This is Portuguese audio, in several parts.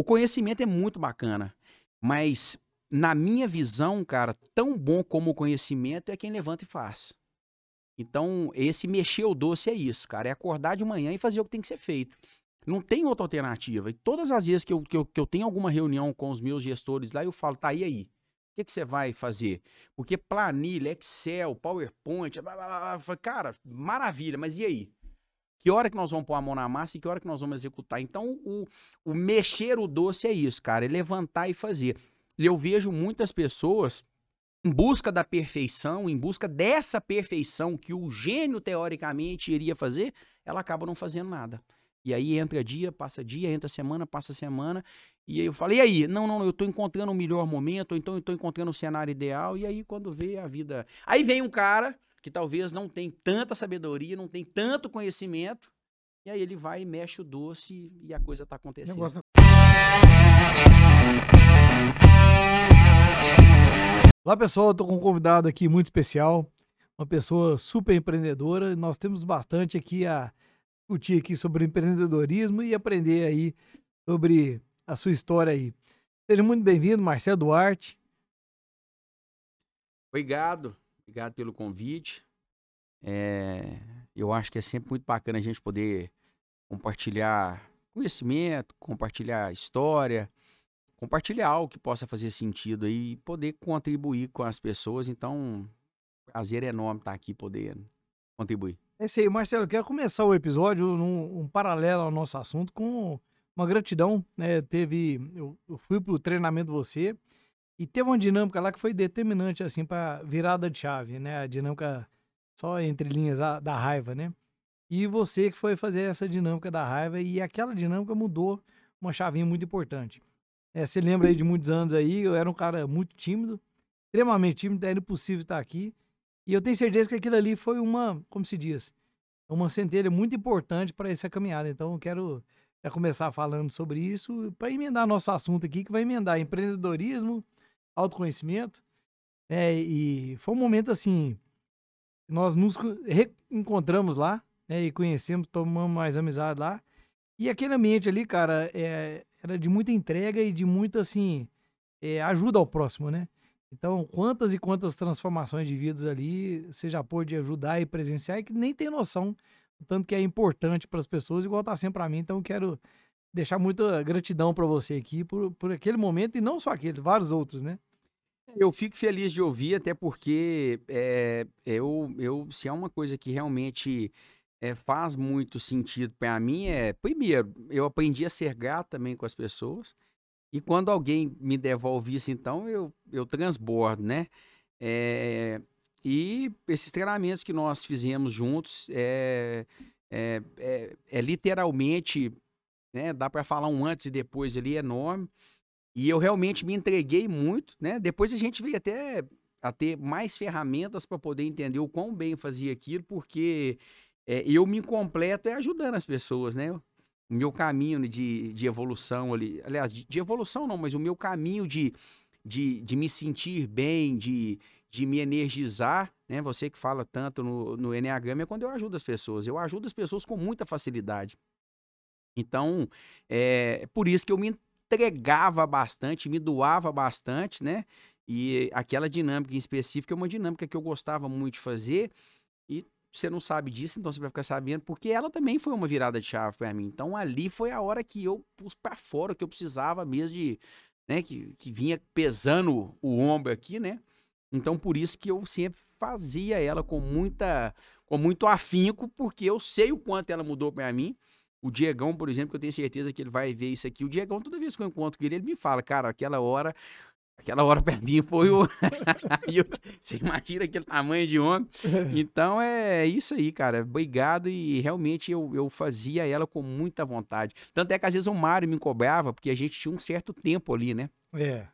O conhecimento é muito bacana, mas na minha visão, cara, tão bom como o conhecimento é quem levanta e faz. Então, esse mexer o doce é isso, cara. É acordar de manhã e fazer o que tem que ser feito. Não tem outra alternativa. E todas as vezes que eu, que eu, que eu tenho alguma reunião com os meus gestores lá, eu falo, tá, e aí? O que, que você vai fazer? Porque planilha, Excel, PowerPoint, blá, blá, blá, cara, maravilha, mas e aí? Que hora que nós vamos pôr a mão na massa e que hora que nós vamos executar? Então, o, o mexer o doce é isso, cara, é levantar e fazer. E eu vejo muitas pessoas em busca da perfeição, em busca dessa perfeição que o gênio teoricamente iria fazer, ela acaba não fazendo nada. E aí entra dia, passa dia, entra semana, passa semana. E aí eu falei, e aí? Não, não, eu tô encontrando o melhor momento, então eu tô encontrando o cenário ideal. E aí quando vê a vida. Aí vem um cara que talvez não tem tanta sabedoria, não tem tanto conhecimento. E aí ele vai e mexe o doce e a coisa tá acontecendo. Negócio... Olá pessoal, estou com um convidado aqui muito especial, uma pessoa super empreendedora. Nós temos bastante aqui a discutir aqui sobre empreendedorismo e aprender aí sobre a sua história aí. Seja muito bem-vindo, Marcelo Duarte. Obrigado, obrigado pelo convite. É, eu acho que é sempre muito bacana a gente poder compartilhar conhecimento, compartilhar história, compartilhar algo que possa fazer sentido e poder contribuir com as pessoas. Então, prazer enorme estar aqui podendo contribuir. É isso aí, Marcelo. Quero começar o episódio num um paralelo ao nosso assunto com uma gratidão. Né? Teve, eu, eu fui pro treinamento você e teve uma dinâmica lá que foi determinante assim para virada de chave, né? A dinâmica só entre linhas da, da raiva, né? E você que foi fazer essa dinâmica da raiva e aquela dinâmica mudou uma chavinha muito importante. É, você lembra aí de muitos anos aí, eu era um cara muito tímido, extremamente tímido, era impossível estar aqui. E eu tenho certeza que aquilo ali foi uma, como se diz, uma centelha muito importante para essa caminhada. Então eu quero já começar falando sobre isso para emendar nosso assunto aqui, que vai emendar empreendedorismo, autoconhecimento. É, e foi um momento assim, nós nos reencontramos lá, né, e conhecemos, tomamos mais amizade lá. E aquele ambiente ali, cara, é, era de muita entrega e de muita, assim, é, ajuda ao próximo, né? Então, quantas e quantas transformações de vidas ali você já pôde ajudar e presenciar e que nem tem noção tanto que é importante para as pessoas, igual tá sempre para mim. Então, quero deixar muita gratidão para você aqui por, por aquele momento e não só aquele, vários outros, né? Eu fico feliz de ouvir, até porque é, eu, eu, se é uma coisa que realmente é, faz muito sentido para mim, é, primeiro, eu aprendi a ser grato também com as pessoas. E quando alguém me devolve isso, então, eu, eu transbordo, né? É, e esses treinamentos que nós fizemos juntos é, é, é, é literalmente, né? Dá para falar um antes e depois ali enorme. E eu realmente me entreguei muito, né? Depois a gente veio até a ter mais ferramentas para poder entender o quão bem fazia aquilo, porque é, eu me completo é ajudando as pessoas, né? o meu caminho de, de evolução ali. Aliás, de, de, evolução não, mas o meu caminho de, de, de me sentir bem, de, de me energizar, né? Você que fala tanto no, no Enneagrama é quando eu ajudo as pessoas. Eu ajudo as pessoas com muita facilidade. Então, é por isso que eu me entregava bastante, me doava bastante, né? E aquela dinâmica em específico é uma dinâmica que eu gostava muito de fazer e você não sabe disso, então você vai ficar sabendo, porque ela também foi uma virada de chave para mim. Então ali foi a hora que eu pus para fora, que eu precisava mesmo de, né, que, que vinha pesando o ombro aqui, né? Então por isso que eu sempre fazia ela com muita, com muito afinco, porque eu sei o quanto ela mudou para mim. O Diegão, por exemplo, que eu tenho certeza que ele vai ver isso aqui. O Diegão, toda vez que eu encontro com ele, ele me fala, cara, aquela hora Aquela hora pra mim foi o. Você imagina aquele tamanho de homem. Então é isso aí, cara. Obrigado. E realmente eu, eu fazia ela com muita vontade. Tanto é que às vezes o Mário me cobrava, porque a gente tinha um certo tempo ali, né? É.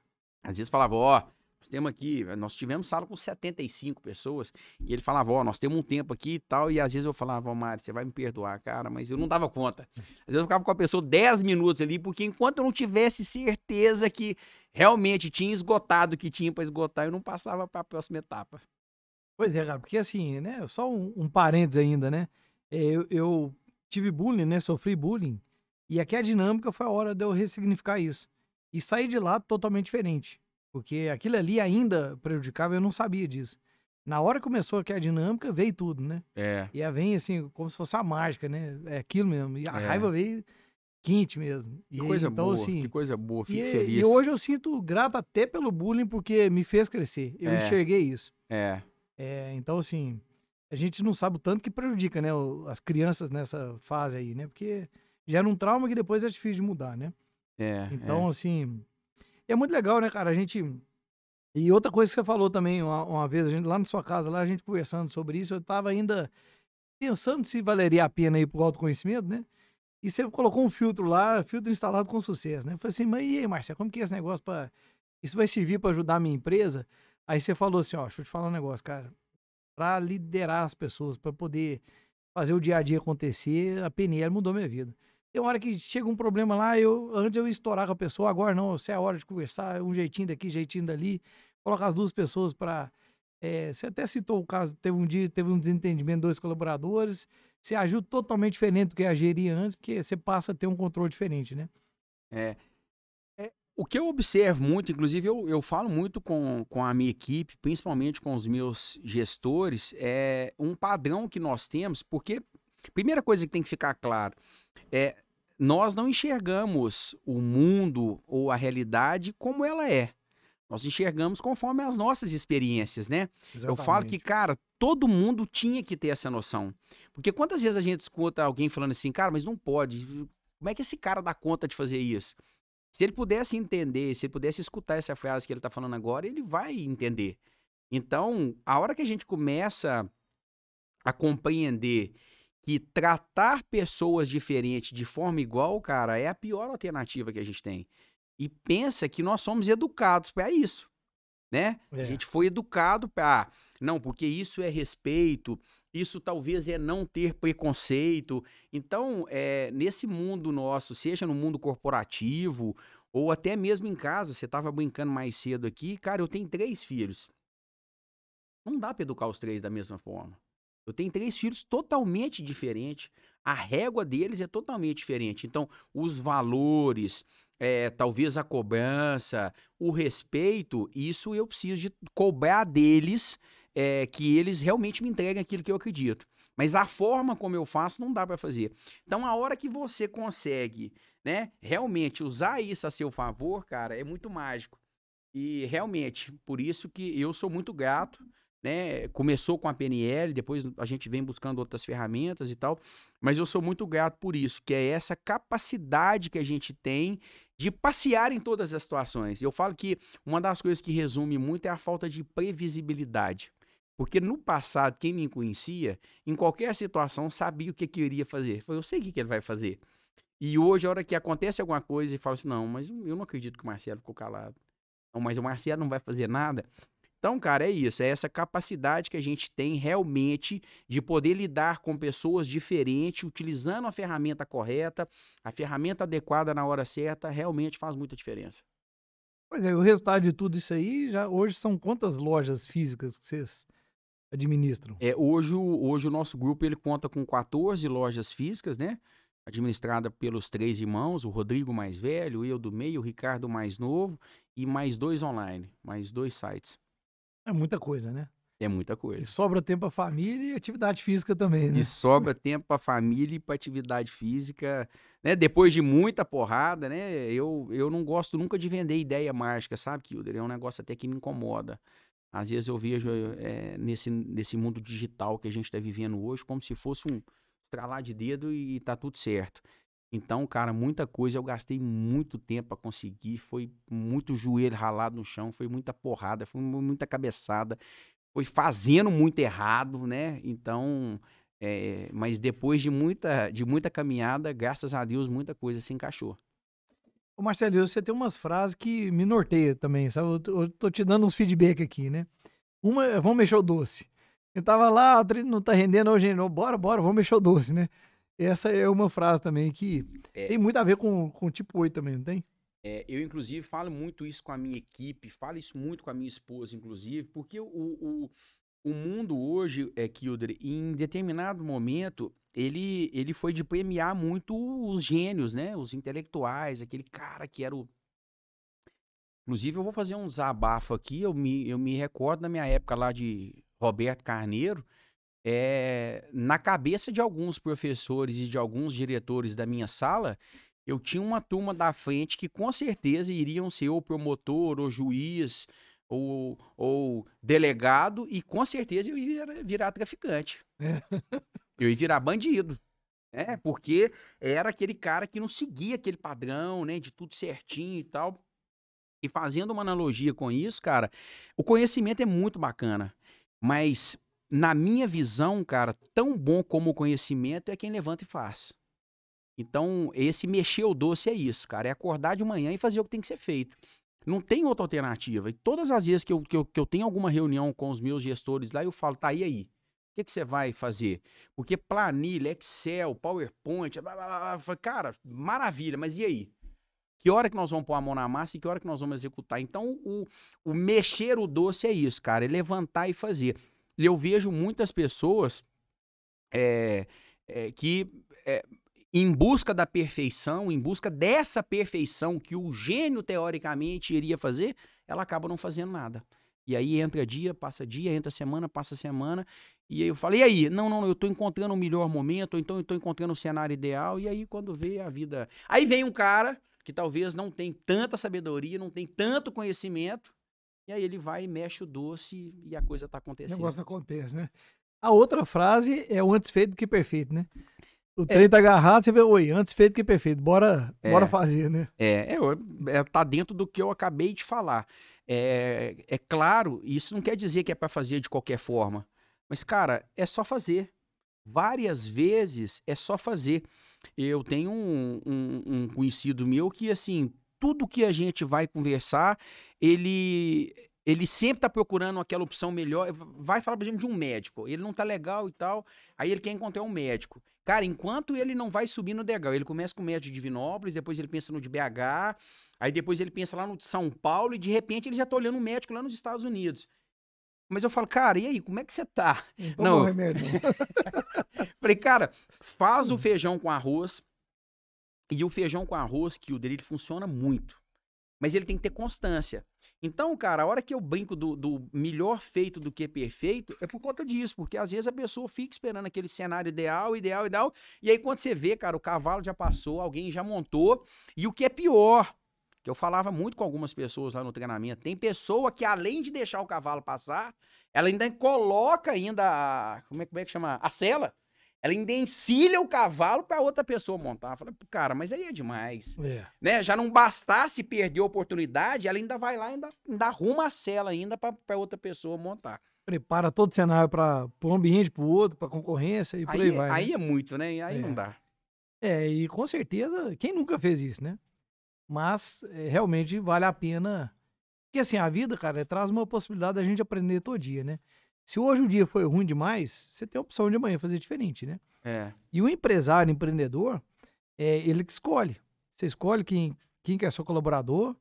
Às vezes falava, ó, nós temos aqui, nós tivemos sala com 75 pessoas, e ele falava, ó, nós temos um tempo aqui e tal, e às vezes eu falava, ó, Mário, você vai me perdoar, cara, mas eu não dava conta. Às vezes eu ficava com a pessoa 10 minutos ali, porque enquanto eu não tivesse certeza que realmente tinha esgotado o que tinha para esgotar, eu não passava para a próxima etapa. Pois é, cara, porque assim, né, só um, um parênteses ainda, né, é, eu, eu tive bullying, né, sofri bullying, E aqui a dinâmica foi a hora de eu ressignificar isso. E sair de lá totalmente diferente. Porque aquilo ali ainda prejudicava, eu não sabia disso. Na hora que começou aqui a dinâmica, veio tudo, né? É. E aí vem assim, como se fosse a mágica, né? É aquilo mesmo. E a É. raiva veio quente mesmo. E Que aí, coisa então, boa, assim, que coisa boa, fico e, feliz. e hoje eu sinto grato até pelo bullying, porque me fez crescer. Eu É. enxerguei isso. É, É, então, assim, a gente não sabe o tanto que prejudica, né, as crianças nessa fase aí, né? Porque gera um trauma que depois é difícil de mudar, né? é. Então, assim, é muito legal, né, cara? A gente. E outra coisa que você falou também, uma, uma vez, a gente, lá na sua casa, lá a gente conversando sobre isso, eu tava ainda pensando se valeria a pena ir pro autoconhecimento, né? E você colocou um filtro lá, filtro instalado com sucesso, né? Eu falei assim, mas e aí, Marcia, como que é esse negócio pra. Isso vai servir pra ajudar a minha empresa? Aí você falou assim, ó, deixa eu te falar um negócio, cara. Pra liderar as pessoas, pra poder fazer o dia a dia acontecer, a PNL mudou minha vida. Tem hora que chega um problema lá, eu antes eu estourar com a pessoa, agora não, se é a hora de conversar, um jeitinho daqui, jeitinho dali, coloca as duas pessoas para você até citou o caso, teve um dia, teve um desentendimento, dois colaboradores, você ajuda totalmente diferente do que agiria antes, porque você passa a ter um controle diferente, né? É. É, o que eu observo muito, inclusive eu, eu falo muito com, com a minha equipe, principalmente com os meus gestores, é um padrão que nós temos, porque primeira coisa que tem que ficar claro é nós não enxergamos o mundo ou a realidade como ela é. Nós enxergamos conforme as nossas experiências, né? Eu falo que, cara, todo mundo tinha que ter essa noção. Porque quantas vezes a gente escuta alguém falando assim, cara, mas não pode. Como é que esse cara dá conta de fazer isso? Se ele pudesse entender, se ele pudesse escutar essa frase que ele tá falando agora, ele vai entender. Então, a hora que a gente começa a compreender que tratar pessoas diferentes de forma igual, cara, é a pior alternativa que a gente tem. E pensa que nós somos educados para isso, né? É. A gente foi educado para, não, porque isso é respeito, isso talvez é não ter preconceito. Então, é, nesse mundo nosso, seja no mundo corporativo ou até mesmo em casa, você estava brincando mais cedo aqui, cara, eu tenho três filhos. Não dá para educar os três da mesma forma. Eu tenho três filhos totalmente diferentes. A régua deles é totalmente diferente. Então, os valores, é, talvez a cobrança, o respeito, isso eu preciso de cobrar deles é, que eles realmente me entreguem aquilo que eu acredito. Mas a forma como eu faço não dá para fazer. Então, a hora que você consegue, né, realmente usar isso a seu favor, cara, é muito mágico. E realmente, por isso que eu sou muito grato né? Começou com a PNL, depois a gente vem buscando outras ferramentas e tal, mas eu sou muito grato por isso, que é essa capacidade que a gente tem de passear em todas as situações. Eu falo que uma das coisas que resume muito é a falta de previsibilidade. Porque no passado, quem me conhecia, em qualquer situação, sabia o que, eu iria fazer. Eu sei o que, que ele vai fazer. E hoje, a hora que acontece alguma coisa, e fala assim: não, mas eu não acredito que o Marcelo ficou calado. Não, mas o Marcelo não vai fazer nada. Então, cara, é isso. É essa capacidade que a gente tem realmente de poder lidar com pessoas diferentes, utilizando a ferramenta correta, a ferramenta adequada na hora certa, realmente faz muita diferença. Pois é, o resultado de tudo isso aí, já hoje são quantas lojas físicas que vocês administram? É, hoje, o- hoje o nosso grupo ele conta com 14 lojas físicas, né? Administrada pelos três irmãos, o Rodrigo mais velho, eu do meio, o Ricardo mais novo e mais dois online, mais dois sites. É muita coisa, né? É muita E coisa. sobra tempo pra família e atividade física também, né? E sobra tempo para família e para atividade física, né? Depois de muita porrada, né? Eu, eu não gosto nunca de vender ideia mágica, sabe, Kilder? É um negócio até que me incomoda. Às vezes eu vejo é, nesse, nesse mundo digital que a gente está vivendo hoje como se fosse um estralar de dedo e tá tudo certo. Então, cara, muita coisa eu gastei muito tempo para conseguir. Foi muito joelho ralado no chão, foi muita porrada, foi mu- muita cabeçada, foi fazendo muito errado, né? Então, é, mas depois de muita, de muita caminhada, graças a Deus, muita coisa se encaixou. Ô Marcelo, você tem umas frases que me norteiam também, sabe? Eu eu tô te dando uns feedback aqui, né? Uma vamos mexer o doce. Eu tava lá, não tá rendendo hoje, não. Bora, bora, vamos mexer o doce, né? Essa é uma frase também que É. tem muito a ver com, com o tipo 8 também, não tem? É, eu, inclusive, falo muito isso com a minha equipe, falo isso muito com a minha esposa, inclusive, porque o, o, o mundo hoje, é, Kilder, em determinado momento, ele, ele foi de premiar muito os gênios, né? Os intelectuais, aquele cara que era o. Inclusive, eu vou fazer um desabafo aqui. Eu me, eu me recordo da minha época lá de Roberto Carneiro. É, na cabeça de alguns professores e de alguns diretores da minha sala, eu tinha uma turma da frente que com certeza iriam ser ou promotor, ou juiz, ou, ou delegado, e com certeza eu ia virar traficante. Eu ia virar bandido. É, porque era aquele cara que não seguia aquele padrão, né, de tudo certinho e tal. E fazendo uma analogia com isso, cara, o conhecimento é muito bacana, mas na minha visão, cara, tão bom como o conhecimento é quem levanta e faz. Então, esse mexer o doce é isso, cara, é acordar de manhã e fazer o que tem que ser feito. Não tem outra alternativa. E todas as vezes que eu, que eu, que eu tenho alguma reunião com os meus gestores lá, eu falo, tá, e aí? O que, você vai fazer? Porque planilha, Excel, PowerPoint, blá, blá, blá, blá, cara, maravilha, mas e aí? Que hora que nós vamos pôr a mão na massa e que hora que nós vamos executar? Então, o, o mexer o doce é isso, cara, é levantar e fazer. Eu vejo muitas pessoas é, é, que é, em busca da perfeição, em busca dessa perfeição que o gênio teoricamente iria fazer, ela acaba não fazendo nada. E aí entra dia, passa dia, entra semana, passa semana, e aí eu falo, e aí? Não, não, eu tô encontrando o melhor momento, ou então eu tô encontrando o cenário ideal, e aí quando vê a vida. Aí vem um cara que talvez não tem tanta sabedoria, não tem tanto conhecimento, e aí ele vai mexe o doce e a coisa tá acontecendo. O negócio acontece, né? A outra frase é o antes feito do que perfeito, né? O é. trem tá agarrado, você vê, oi, antes feito que perfeito, bora, é. bora fazer, né? É, é, é, tá dentro do que eu acabei de falar. É, é claro, isso não quer dizer que é para fazer de qualquer forma. Mas, cara, é só fazer. Várias vezes é só fazer. Eu tenho um, um, um conhecido meu que, assim, tudo que a gente vai conversar, ele ele sempre tá procurando aquela opção melhor. Vai falar, por exemplo, de um médico. Ele não tá legal e tal. Aí ele quer encontrar um médico. Cara, enquanto ele não vai subir no degrau, ele começa com o médico de Divinópolis, depois ele pensa no de BH, aí depois ele pensa lá no de São Paulo e de repente ele já tá olhando um médico lá nos Estados Unidos. Mas eu falo, cara, e aí, como é que você tá? Não, não. remédio. Falei, cara, faz o hum. feijão com arroz. E o feijão com arroz, que o dele funciona muito. Mas ele tem que ter constância. Então, cara, a hora que eu brinco do, do, melhor feito do que perfeito, é por conta disso, porque às vezes a pessoa fica esperando aquele cenário ideal, ideal, ideal, e aí quando você vê, cara, o cavalo já passou, alguém já montou, e o que é pior, que eu falava muito com algumas pessoas lá no treinamento, tem pessoa que além de deixar o cavalo passar, ela ainda coloca ainda, como é, como é que chama? A. Ela ainda encilha o cavalo para outra pessoa montar. Falei, cara, mas aí é demais. É. Né? Já não bastasse perder a oportunidade, ela ainda vai lá e ainda, ainda arruma a cela ainda para outra pessoa montar. Prepara todo o cenário para um ambiente, para o outro, para concorrência e por aí, aí vai. Né? Aí né? é muito, né? Aí é. não dá. É, e com certeza, quem nunca fez isso, né? Mas é, realmente vale a pena. Porque assim, a vida, cara, traz uma possibilidade da gente aprender todo dia, né? Se hoje o dia foi ruim demais, você tem a opção de amanhã fazer diferente, né? É. E o empresário, empreendedor, é ele que escolhe. Você escolhe quem, quem que é seu colaborador,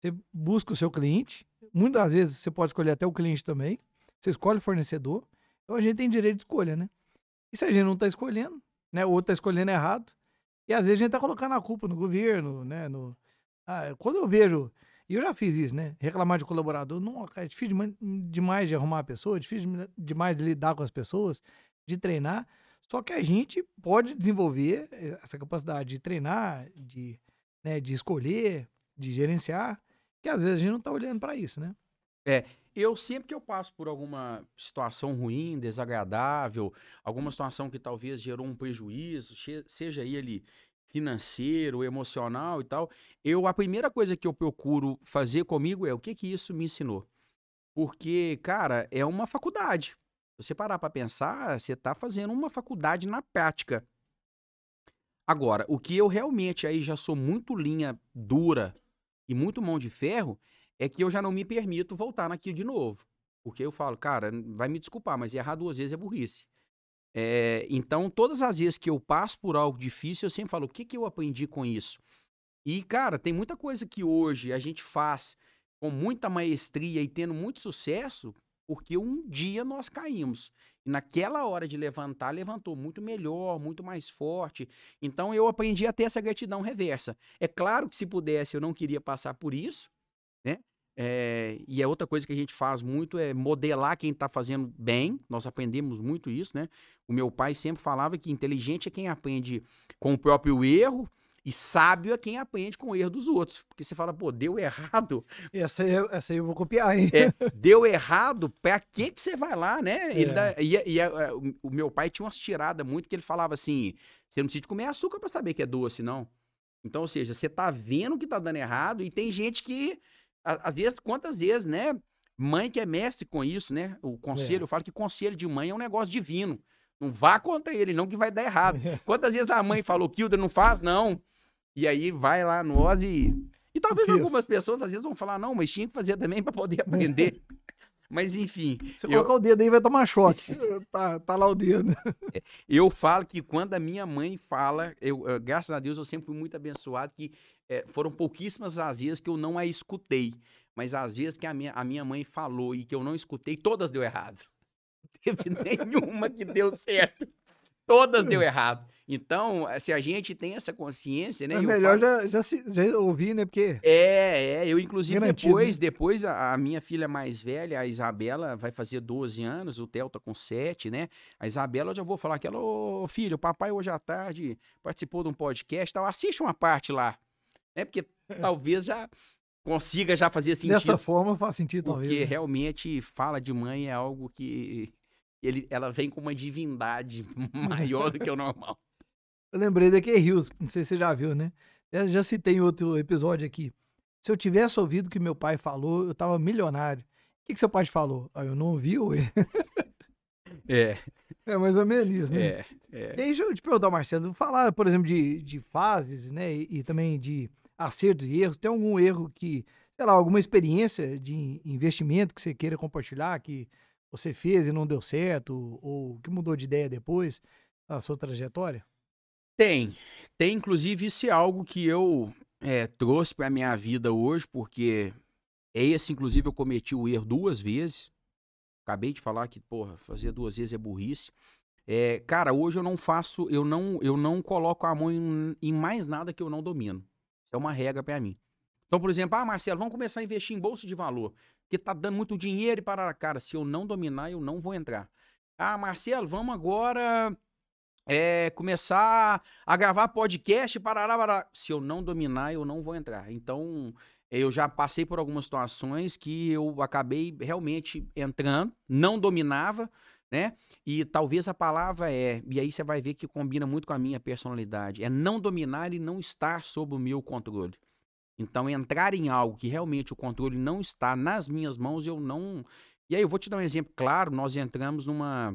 você busca o seu cliente. Muitas vezes você pode escolher até o cliente também. Você escolhe o fornecedor. Então a gente tem direito de escolha, né? E se a gente não está escolhendo, né? O outro está escolhendo errado. E às vezes a gente está colocando a culpa no governo, né? No... Ah, quando eu vejo e eu já fiz isso, né? Reclamar de colaborador. Não, é difícil demais de arrumar a pessoa, difícil demais de lidar com as pessoas, de treinar. Só que a gente pode desenvolver eh, essa capacidade de treinar, de, né, de escolher, de gerenciar, que às vezes a gente não está olhando para isso, né? É, eu sempre que eu passo por alguma situação ruim, desagradável, alguma situação que talvez gerou um prejuízo, seja ele financeiro, emocional e tal, eu a primeira coisa que eu procuro fazer comigo é o que que isso me ensinou. Porque, cara, é uma faculdade. Se você parar para pensar, você está fazendo uma faculdade na prática. Agora, o que eu realmente aí já sou muito linha dura e muito mão de ferro é que eu já não me permito voltar naquilo de novo. Porque eu falo, cara, vai me desculpar, mas errar duas vezes é burrice. É, então, todas as vezes que eu passo por algo difícil, eu sempre falo, o que, que eu aprendi com isso? E, cara, tem muita coisa que hoje a gente faz com muita maestria e tendo muito sucesso porque um dia nós caímos. E naquela hora de levantar, levantou muito melhor, muito mais forte. Então eu aprendi a ter essa gratidão reversa. É claro que se pudesse, eu não queria passar por isso? É, e a outra coisa que a gente faz muito é modelar quem está fazendo bem. Nós aprendemos muito isso, né? O meu pai sempre falava que inteligente é quem aprende com o próprio erro e sábio é quem aprende com o erro dos outros. Porque você fala, pô, deu errado. Essa aí, essa aí eu vou copiar, hein? É, deu errado, pra que que você vai lá, né? Ele É. dá- e, e o- meu pai tinha umas tiradas muito que ele falava assim: você não precisa comer açúcar pra saber que é doce, não. Então, ou seja, você tá vendo que tá dando errado e tem gente que, às vezes, quantas vezes, né? Mãe que é mestre com isso, né? O conselho, É. eu falo que conselho de mãe é um negócio divino. Não vá contra ele, não que vai dar errado. Quantas vezes a mãe falou, Kilda, não faz, não. E aí vai lá nós e. E talvez algumas pessoas às vezes vão falar, não, mas tinha que fazer também para poder aprender. Mas enfim, Você Eu- colocar o dedo aí vai tomar choque. tá, tá lá o dedo. eu falo que quando a minha mãe fala, eu, eh, graças a Deus eu sempre fui muito abençoado, que eh, foram pouquíssimas as vezes que eu não a escutei. Mas às vezes que a minha, a minha mãe falou e que eu não escutei, todas deu errado. Não teve nenhuma que deu certo. Todas deu errado. Então, se a gente tem essa consciência, né? É melhor falo- já, já, se, já ouvir, né? Porque É, é, eu inclusive Garantido, depois, né? depois a, a minha filha mais velha, a Isabela, vai fazer 12 anos, o Theo tá com 7, né? A Isabela, eu já vou falar que ela, ô filho, o papai hoje à tarde participou de um podcast, tal, assiste uma parte lá, né? Porque talvez já consiga já fazer sentido, dessa forma faz sentido, porque talvez. né? realmente fala de mãe é algo que ele, ela vem com uma divindade maior do que o normal. Eu lembrei da Key Hills, não sei se você já viu, né? Eu já citei em outro episódio aqui. Se eu tivesse ouvido o que meu pai falou, eu tava milionário. O que, que seu pai te falou? Ah, eu não ouvi, ué. É, É mais ou menos isso, né? é, é. E aí, deixa eu te perguntar, Marcelo, falar, por exemplo, de, de fases, né? E, e também de acertos e erros. Tem algum erro que, sei lá, alguma experiência de investimento que você queira compartilhar, que você fez e não deu certo, ou que mudou de ideia depois na sua trajetória? Tem. Tem, inclusive, isso é algo que eu eh, trouxe para minha vida hoje, porque esse, inclusive, eu cometi o erro duas vezes. Acabei de falar que, porra, fazer duas vezes é burrice. É, cara, hoje eu não faço, eu não, eu não coloco a mão em, em mais nada que eu não domino. Isso é uma regra para mim. Então, por exemplo, ah, Marcelo, vamos começar a investir em bolsa de valor, porque tá dando muito dinheiro e para cara, se eu não dominar, eu não vou entrar. Ah, Marcelo, vamos agora é, começar a gravar podcast, parará, parará. Se eu não dominar, eu não vou entrar. Então, eu já passei por algumas situações que eu acabei realmente entrando, não dominava, né? E talvez a palavra é, e aí você vai ver que combina muito com a minha personalidade, é não dominar e não estar sob o meu controle. Então, entrar em algo que realmente o controle não está nas minhas mãos, eu não. E aí, eu vou te dar um exemplo claro: nós entramos numa.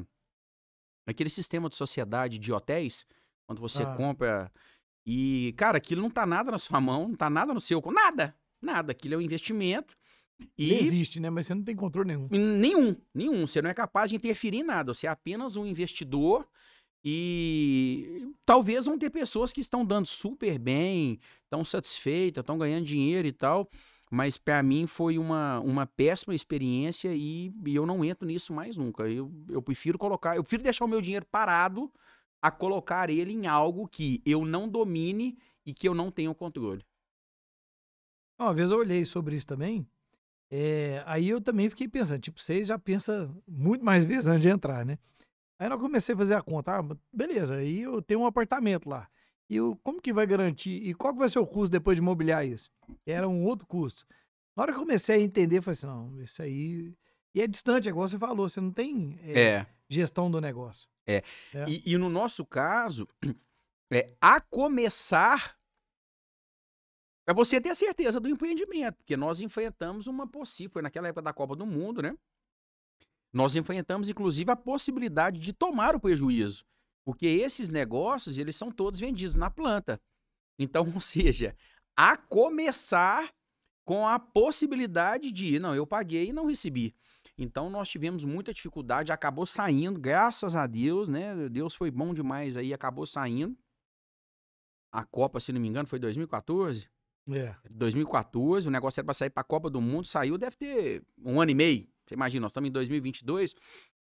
naquele sistema de sociedade de hotéis, quando você Ah. compra. E, cara, aquilo não tá nada na sua mão, não tá nada no seu. Nada, nada. Aquilo é um investimento. E Ele existe, né? Mas você não tem controle nenhum. Nenhum, nenhum. Você não é capaz de interferir em nada. Você é apenas um investidor e talvez vão ter pessoas que estão dando super bem, estão satisfeitas, estão ganhando dinheiro e tal. Mas para mim foi uma, uma péssima experiência e, e eu não entro nisso mais nunca. Eu, eu prefiro colocar, eu prefiro deixar o meu dinheiro parado a colocar ele em algo que eu não domine e que eu não tenho controle. Uma vez eu olhei sobre isso também. é, aí eu também fiquei pensando, tipo, você já pensa muito mais vezes antes de entrar, né? Aí eu comecei a fazer a conta, ah, beleza, aí eu tenho um apartamento lá. E eu, como que vai garantir? E qual que vai ser o custo depois de mobiliar isso? Era um outro custo. Na hora que eu comecei a entender, eu falei assim, não, isso aí... E é distante, é igual você falou, você não tem é, É. gestão do negócio. É. E, e no nosso caso, é, a começar é você ter a certeza do empreendimento, porque nós enfrentamos uma possível, foi naquela época da Copa do Mundo, né? Nós enfrentamos, inclusive, a possibilidade de tomar o prejuízo, porque esses negócios, eles são todos vendidos na planta. Então, ou seja, a começar com a possibilidade de, não, eu paguei e não recebi. Então nós tivemos muita dificuldade, acabou saindo, graças a Deus, né? Deus foi bom demais aí, acabou saindo. A Copa, se não me engano, foi 2014. É. 2014, o negócio era para sair para a Copa do Mundo, saiu, deve ter um ano e meio, Você imagina, nós estamos em 2022,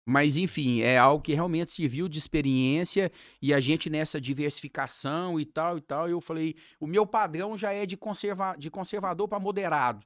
mas enfim, é algo que realmente serviu de experiência e a gente nessa diversificação e tal e tal, eu falei, o meu padrão já é de, conserva, de conservador para moderado.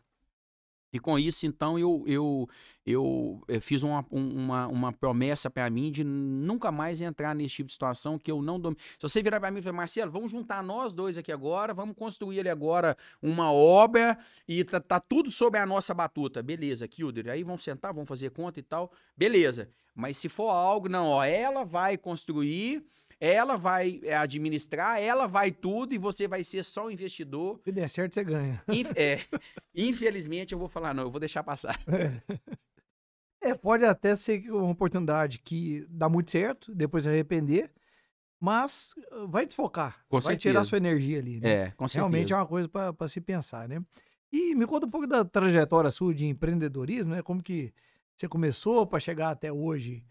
E com isso, então, eu, eu, eu, eu fiz uma, uma, uma promessa para mim de nunca mais entrar nesse tipo de situação que eu não domino. Se você virar para mim e falar, Marcelo, vamos juntar nós dois aqui agora, vamos construir ali agora uma obra e tá, tá tudo sob a nossa batuta. Beleza, Kilder. Aí vamos sentar, vamos fazer conta e tal. Beleza. Mas se for algo, não, ó, ela vai construir ela vai eh, administrar, ela vai tudo e você vai ser só o investidor. Se der certo, você ganha. Inf é, infelizmente, eu vou falar, não, eu vou deixar passar. É. é, pode até ser uma oportunidade que dá muito certo, depois arrepender, mas uh, vai desfocar, com vai certeza. tirar sua energia ali. Né? É, com certeza. Realmente é uma coisa para se pensar, né? E me conta um pouco da trajetória sua de empreendedorismo, né? Como que você começou para chegar até hoje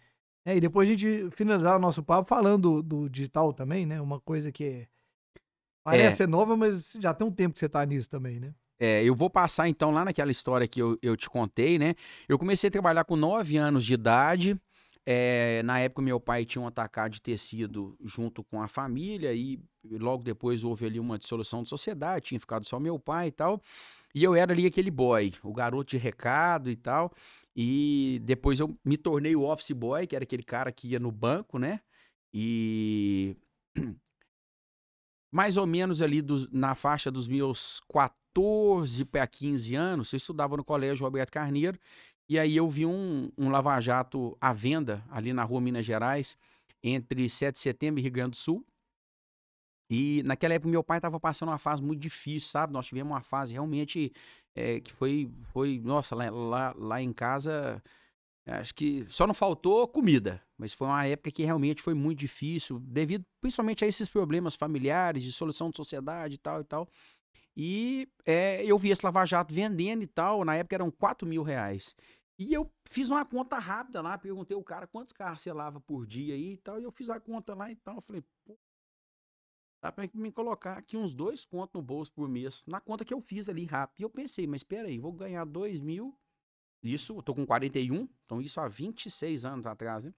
é, e depois a gente finalizar o nosso papo falando do, do digital também, né? Uma coisa que parece é. ser nova, mas já tem um tempo que você está nisso também, né? É, eu vou passar então lá naquela história que eu, eu te contei, né? Eu comecei a trabalhar com 9 anos de idade. É, na época, meu pai tinha um atacado de tecido junto com a família, e logo depois houve ali uma dissolução de sociedade, tinha ficado só meu pai e tal. E eu era ali aquele boy, o garoto de recado e tal. E depois eu me tornei o office boy, que era aquele cara que ia no banco, né? E mais ou menos ali do, na faixa dos meus 14 para 15 anos, eu estudava no colégio Roberto Carneiro, e aí eu vi um, um lava-jato à venda ali na rua Minas Gerais, entre 7 de setembro e Rio Grande do Sul. E naquela época meu pai estava passando uma fase muito difícil, sabe? Nós tivemos uma fase realmente é, que foi, foi nossa, lá, lá, lá em casa, acho que só não faltou comida, mas foi uma época que realmente foi muito difícil, devido principalmente a esses problemas familiares, de solução de sociedade e tal e tal. E é, eu vi esse Lava Jato vendendo e tal, na época eram 4 mil reais. E eu fiz uma conta rápida lá, perguntei o cara quantos carros você lava por dia aí e tal, e eu fiz a conta lá e tal. Eu falei, pô, Dá pra me colocar aqui uns dois contos no bolso por mês, na conta que eu fiz ali rápido. E eu pensei, mas espera aí, vou ganhar dois mil. Isso, eu tô com 41, então isso há 26 anos atrás, né?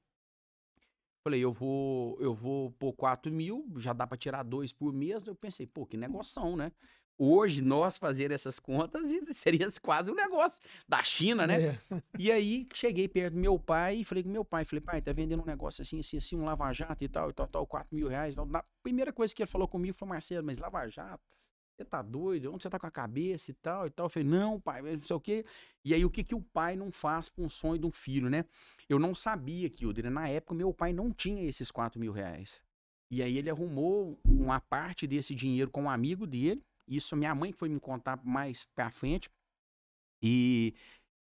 Falei, eu vou, eu vou pôr 4 mil, já dá para tirar dois por mês. Eu pensei, pô, que negócio, né? Hoje, nós fazer essas contas seria quase um negócio da China, né? É. E aí, cheguei perto do meu pai e falei com meu pai, falei, pai, tá vendendo um negócio assim, assim, assim, um lava-jato e tal, e tal, tal, 4 mil reais. Tal. Na primeira coisa que ele falou comigo foi, Marcelo, mas lava-jato? Você tá doido? Onde você tá com a cabeça e tal e tal? Eu falei, não, pai, não sei o quê. E aí, o que que o pai não faz com o sonho de um filho, né? Eu não sabia que, na época, meu pai não tinha esses 4 mil reais. E aí ele arrumou uma parte desse dinheiro com um amigo dele, isso minha mãe foi me contar mais pra frente. E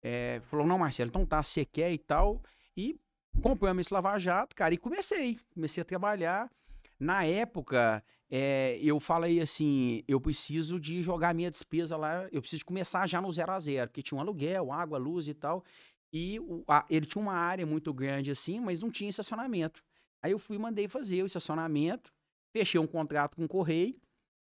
é, falou: Não, Marcelo, então tá, você quer e tal. E compramos esse lava-jato, cara, e comecei. Comecei a trabalhar. Na época, é, eu falei assim: eu preciso de jogar minha despesa lá, eu preciso começar já no zero a zero, porque tinha um aluguel, água, luz e tal. E o, a, ele tinha uma área muito grande assim, mas não tinha estacionamento. Aí eu fui mandei fazer o estacionamento, fechei um contrato com o Correio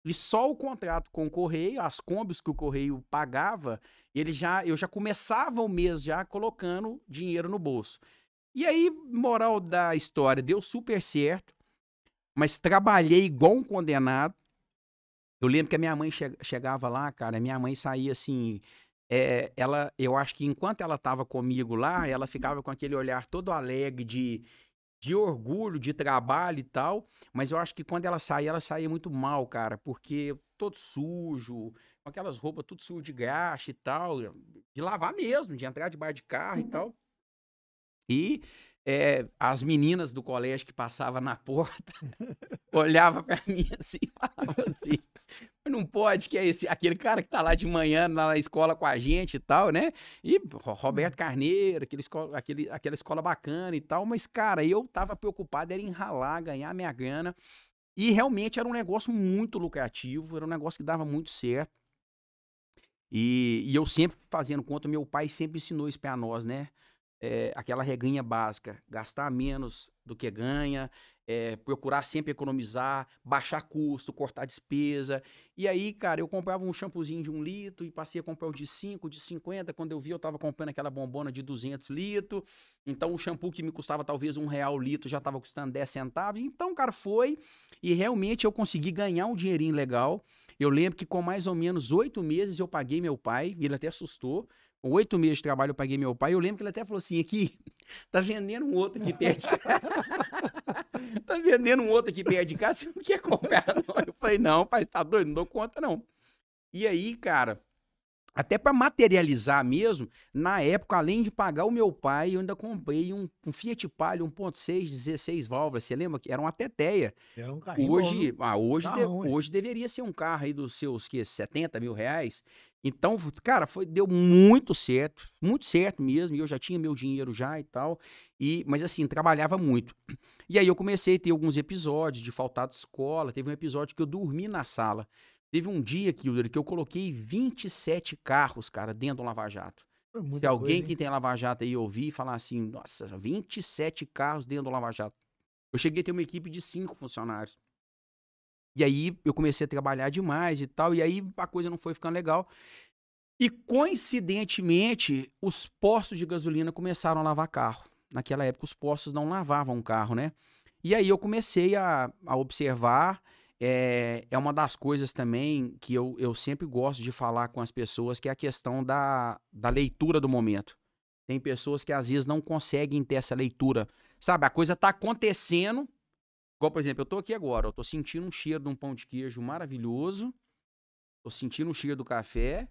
e só o contrato com o Correio, as combis que o Correio pagava, ele já, eu já começava o mês já colocando dinheiro no bolso. E aí, moral da história, deu super certo, mas trabalhei igual um condenado. Eu lembro que a minha mãe che chegava lá, cara, minha mãe saía assim, é, ela, eu acho que enquanto ela estava comigo lá, ela ficava com aquele olhar todo alegre de de orgulho, de trabalho e tal, mas eu acho que quando ela saía, ela saía muito mal, cara, porque todo sujo, com aquelas roupas tudo sujo de graxa e tal, de lavar mesmo, de entrar de bar de carro uhum. e tal. E é, as meninas do colégio que passavam na porta olhava para mim assim, falavam assim, não pode, que é esse, aquele cara que tá lá de manhã na escola com a gente e tal, né? E Roberto hum. Carneiro, aquele escola, aquele, aquela escola bacana e tal, mas, cara, eu tava preocupado era em ralar, ganhar minha grana. E realmente era um negócio muito lucrativo, era um negócio que dava muito certo. E, e eu sempre fazendo conta, meu pai sempre ensinou isso pra nós, né? É, aquela regrinha básica, gastar menos do que ganha, é, procurar sempre economizar, baixar custo, cortar despesa. E aí, cara, eu comprava um shampoozinho de um litro e passei a comprar o de 5, de 50. Quando eu vi, eu tava comprando aquela bombona de 200 litros. Então, o shampoo que me custava talvez um real o litro já tava custando 10 centavos. Então, cara, foi e realmente eu consegui ganhar um dinheirinho legal. Eu lembro que com mais ou menos oito meses eu paguei meu pai, ele até assustou. Oito meses de trabalho eu paguei meu pai. Eu lembro que ele até falou assim: aqui, tá vendendo um outro aqui perto de casa. tá vendendo um outro aqui perto de casa, você não quer comprar, não? Eu falei: não, pai, tá doido, não dou conta, não. E aí, cara, até para materializar mesmo, na época, além de pagar o meu pai, eu ainda comprei um, um Fiat Palio 1.6, 16 válvulas. Você lembra que era uma teteia? Era um carrinho Hoje, bom, ah, hoje, de- Carrão, ué. hoje deveria ser um carro aí dos seus que, 70 mil reais. Então, cara, foi, deu muito certo, muito certo mesmo. E eu já tinha meu dinheiro já e tal. E, mas assim, trabalhava muito. E aí eu comecei a ter alguns episódios de faltar de escola. Teve um episódio que eu dormi na sala. Teve um dia, Kilder, que eu coloquei 27 carros, cara, dentro do Lava Jato. Foi Se alguém coisa, que tem Lava Jato aí ouvir e falar assim, nossa, 27 carros dentro do Lava Jato. Eu cheguei a ter uma equipe de cinco funcionários. E aí eu comecei a trabalhar demais e tal, e aí a coisa não foi ficando legal. E coincidentemente, os postos de gasolina começaram a lavar carro. Naquela época os postos não lavavam carro, né? E aí eu comecei a, a observar. É, é uma das coisas também que eu, eu sempre gosto de falar com as pessoas, que é a questão da, da leitura do momento. Tem pessoas que às vezes não conseguem ter essa leitura. Sabe, a coisa tá acontecendo. Igual, por exemplo, eu tô aqui agora, eu tô sentindo um cheiro de um pão de queijo maravilhoso. Tô sentindo o cheiro do café.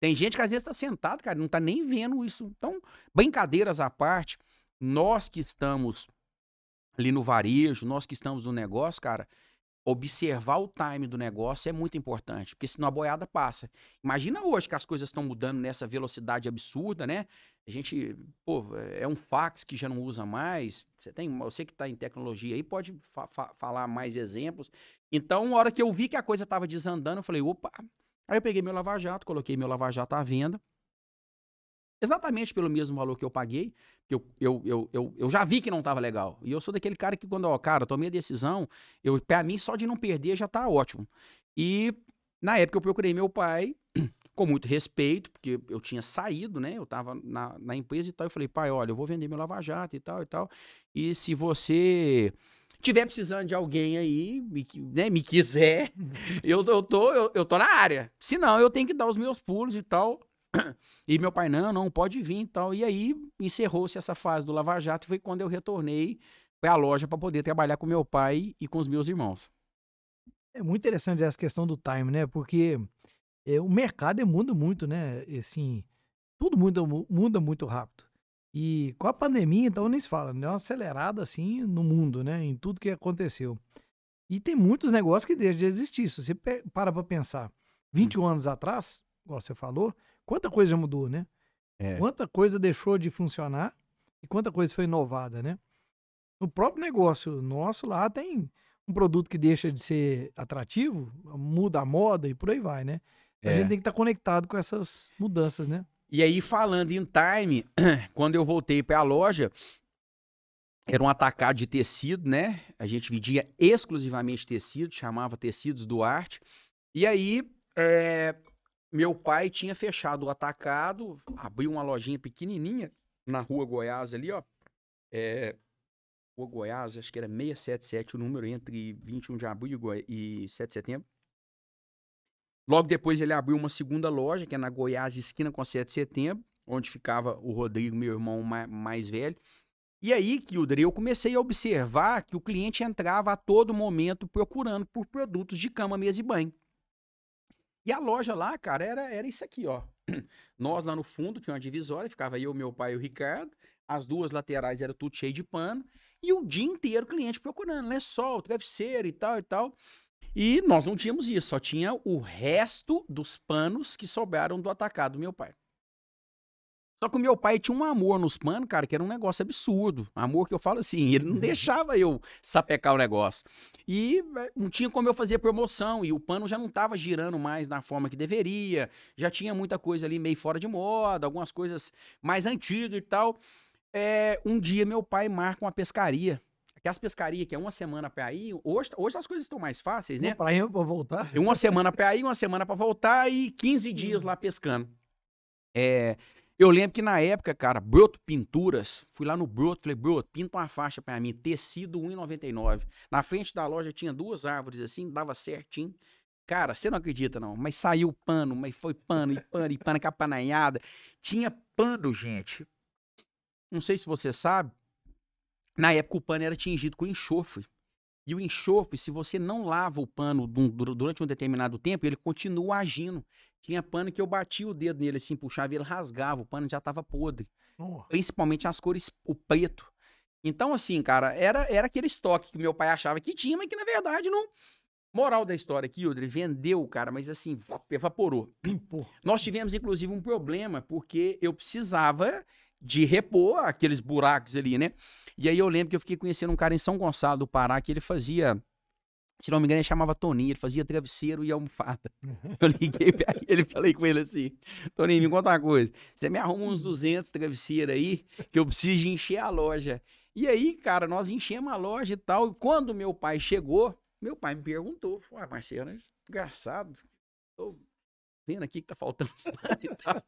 Tem gente que às vezes tá sentado, cara, não tá nem vendo isso. Então, brincadeiras à parte, nós que estamos ali no varejo, nós que estamos no negócio, cara, observar o time do negócio é muito importante, porque senão a boiada passa. Imagina hoje que as coisas estão mudando nessa velocidade absurda, né? A gente, pô, é um fax que já não usa mais. Você tem, você que está em tecnologia aí pode fa- fa- falar mais exemplos. Então, na hora que eu vi que a coisa estava desandando, eu falei, opa. Aí eu peguei meu lava-jato, coloquei meu lava-jato à venda. Exatamente pelo mesmo valor que eu paguei, que eu, eu, eu, eu, eu já vi que não estava legal. E eu sou daquele cara que quando, ó, cara, tomei a decisão, eu, pra mim só de não perder já tá ótimo. E na época eu procurei meu pai, com muito respeito, porque eu tinha saído, né? Eu tava na, na empresa e tal. Eu falei, pai, olha, eu vou vender meu lava-jato e tal e tal. E se você tiver precisando de alguém aí, me, né, me quiser, eu, eu, tô, eu, eu tô na área. Se não, eu tenho que dar os meus pulos e tal. E meu pai, não, não, pode vir e tal. E aí encerrou-se essa fase do Lava Jato e foi quando eu retornei para a loja para poder trabalhar com meu pai e com os meus irmãos. É muito interessante essa questão do time, né? Porque é, o mercado é, muda muito, né? Assim, tudo muda, mu- muda muito rápido. E com a pandemia, então, nem se fala, deu uma acelerada assim no mundo, né? Em tudo que aconteceu. E tem muitos negócios que deixam de existir. Se você para pra pensar, 21 anos atrás, igual você falou, quanta coisa já mudou, né? É. Quanta coisa deixou de funcionar e quanta coisa foi inovada, né? No próprio negócio nosso lá tem um produto que deixa de ser atrativo, muda a moda e por aí vai, né? A É. gente tem que estar conectado com essas mudanças, né? E aí, falando em time, quando eu voltei para a loja, era um atacado de tecido, né? A gente vendia exclusivamente tecido, chamava Tecidos Duarte. E aí, é, meu pai tinha fechado o atacado, abriu uma lojinha pequenininha na rua Goiás ali, ó. É, rua Goiás, acho que era 677 o número, entre 21 de abril e Goi- e 7 de setembro. Logo depois ele abriu uma segunda loja, que é na Goiás, esquina com 7 de setembro, onde ficava o Rodrigo, meu irmão ma- mais velho. E aí, Kilder, eu comecei a observar que o cliente entrava a todo momento procurando por produtos de cama, mesa e banho. E a loja lá, cara, era, era isso aqui, ó. Nós lá no fundo tinha uma divisória, ficava eu, meu pai e o Ricardo. As duas laterais era tudo cheio de pano. E o dia inteiro o cliente procurando, lençol, travesseiro e tal e tal. E nós não tínhamos isso, só tinha o resto dos panos que sobraram do atacado do meu pai. Só que o meu pai tinha um amor nos panos, cara, que era um negócio absurdo. Amor que eu falo assim, ele não deixava eu sapecar o negócio. E eh, não tinha como eu fazer promoção, e o pano já não estava girando mais na forma que deveria, já tinha muita coisa ali meio fora de moda, algumas coisas mais antigas e tal. É, um dia meu pai marca uma pescaria. que as pescarias que é uma semana pra ir, hoje, hoje as coisas estão mais fáceis, né? Uma praia pra voltar. Uma semana pra ir, uma semana pra voltar e 15 dias lá pescando. É, eu lembro que na época, cara, Broto Pinturas, fui lá no Broto, falei, Broto, pinta uma faixa pra mim, tecido 1,99. Na frente da loja tinha duas árvores assim, dava certinho. Cara, você não acredita não, mas saiu pano, mas foi pano e pano e pano capananhada. Tinha pano, gente. Não sei se você sabe, na época o pano era tingido com enxofre. E o enxofre, se você não lava o pano durante um determinado tempo, ele continua agindo. Tinha pano que eu batia o dedo nele assim, puxava e ele rasgava, o pano já estava podre. Oh. Principalmente as cores, o preto. Então, assim, cara, era, era aquele estoque que meu pai achava que tinha, mas que na verdade não. Moral da história aqui, Odre, vendeu, cara, mas assim, evaporou. Nós tivemos, inclusive, um problema, porque eu precisava de repor aqueles buracos ali, né? E aí eu lembro que eu fiquei conhecendo um cara em São Gonçalo do Pará que ele fazia se não me engano, ele chamava Toninho, ele fazia travesseiro e almofada. Eu liguei pra ele falei com ele assim: Toninho, me conta uma coisa. Você me arruma uns 200 travesseiros aí, que eu preciso de encher a loja. E aí, cara, nós enchemos a loja e tal. E quando meu pai chegou, meu pai me perguntou: Ué, Marcelo, é engraçado. Tô vendo aqui que tá faltando e tal.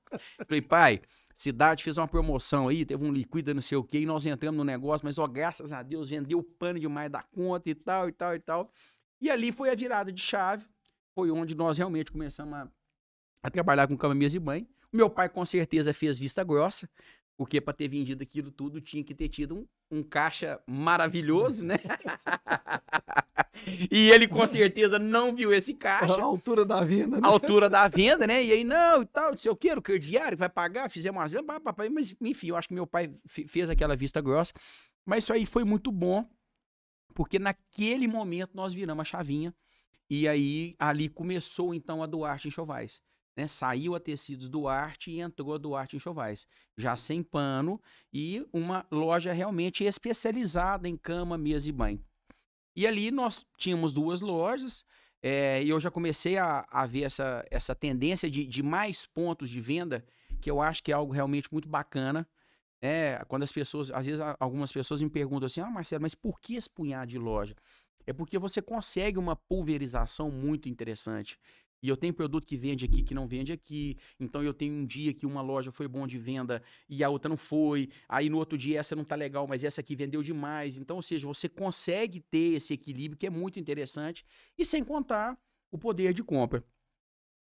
Falei, pai, cidade fez uma promoção aí, teve um liquida, não sei o quê, e nós entramos no negócio, mas ó, graças a Deus, vendeu pano demais da conta e tal, e tal, e tal. E ali foi a virada de chave, foi onde nós realmente começamos a, a trabalhar com cama, mesa e banho. O meu pai com certeza fez vista grossa, porque para ter vendido aquilo tudo tinha que ter tido um, um caixa maravilhoso, né? e ele com certeza não viu esse caixa. A altura da venda, né? A altura da venda, né? E aí, não, e tal, não sei o que, o crediário vai pagar, fizemos vendas, papai, mas enfim, eu acho que meu pai fez aquela vista grossa. Mas isso aí foi muito bom, porque naquele momento nós viramos a chavinha. E aí, ali começou então a Duarte Enxovais. Né? Saiu a Tecidos Duarte e entrou a Duarte Enxovais. Já sem pano e uma loja realmente especializada em cama, mesa e banho. E ali nós tínhamos duas lojas. É, e eu já comecei a, a ver essa, essa tendência de, de mais pontos de venda, que eu acho que é algo realmente muito bacana. É, quando as pessoas, às vezes algumas pessoas me perguntam assim, ah, Marcelo, mas por que esse punhado de loja? É porque você consegue uma pulverização muito interessante. E eu tenho produto que vende aqui que não vende aqui. Então eu tenho um dia que uma loja foi bom de venda e a outra não foi. Aí no outro dia essa não tá legal, mas essa aqui vendeu demais. Então, ou seja, você consegue ter esse equilíbrio que é muito interessante e sem contar o poder de compra.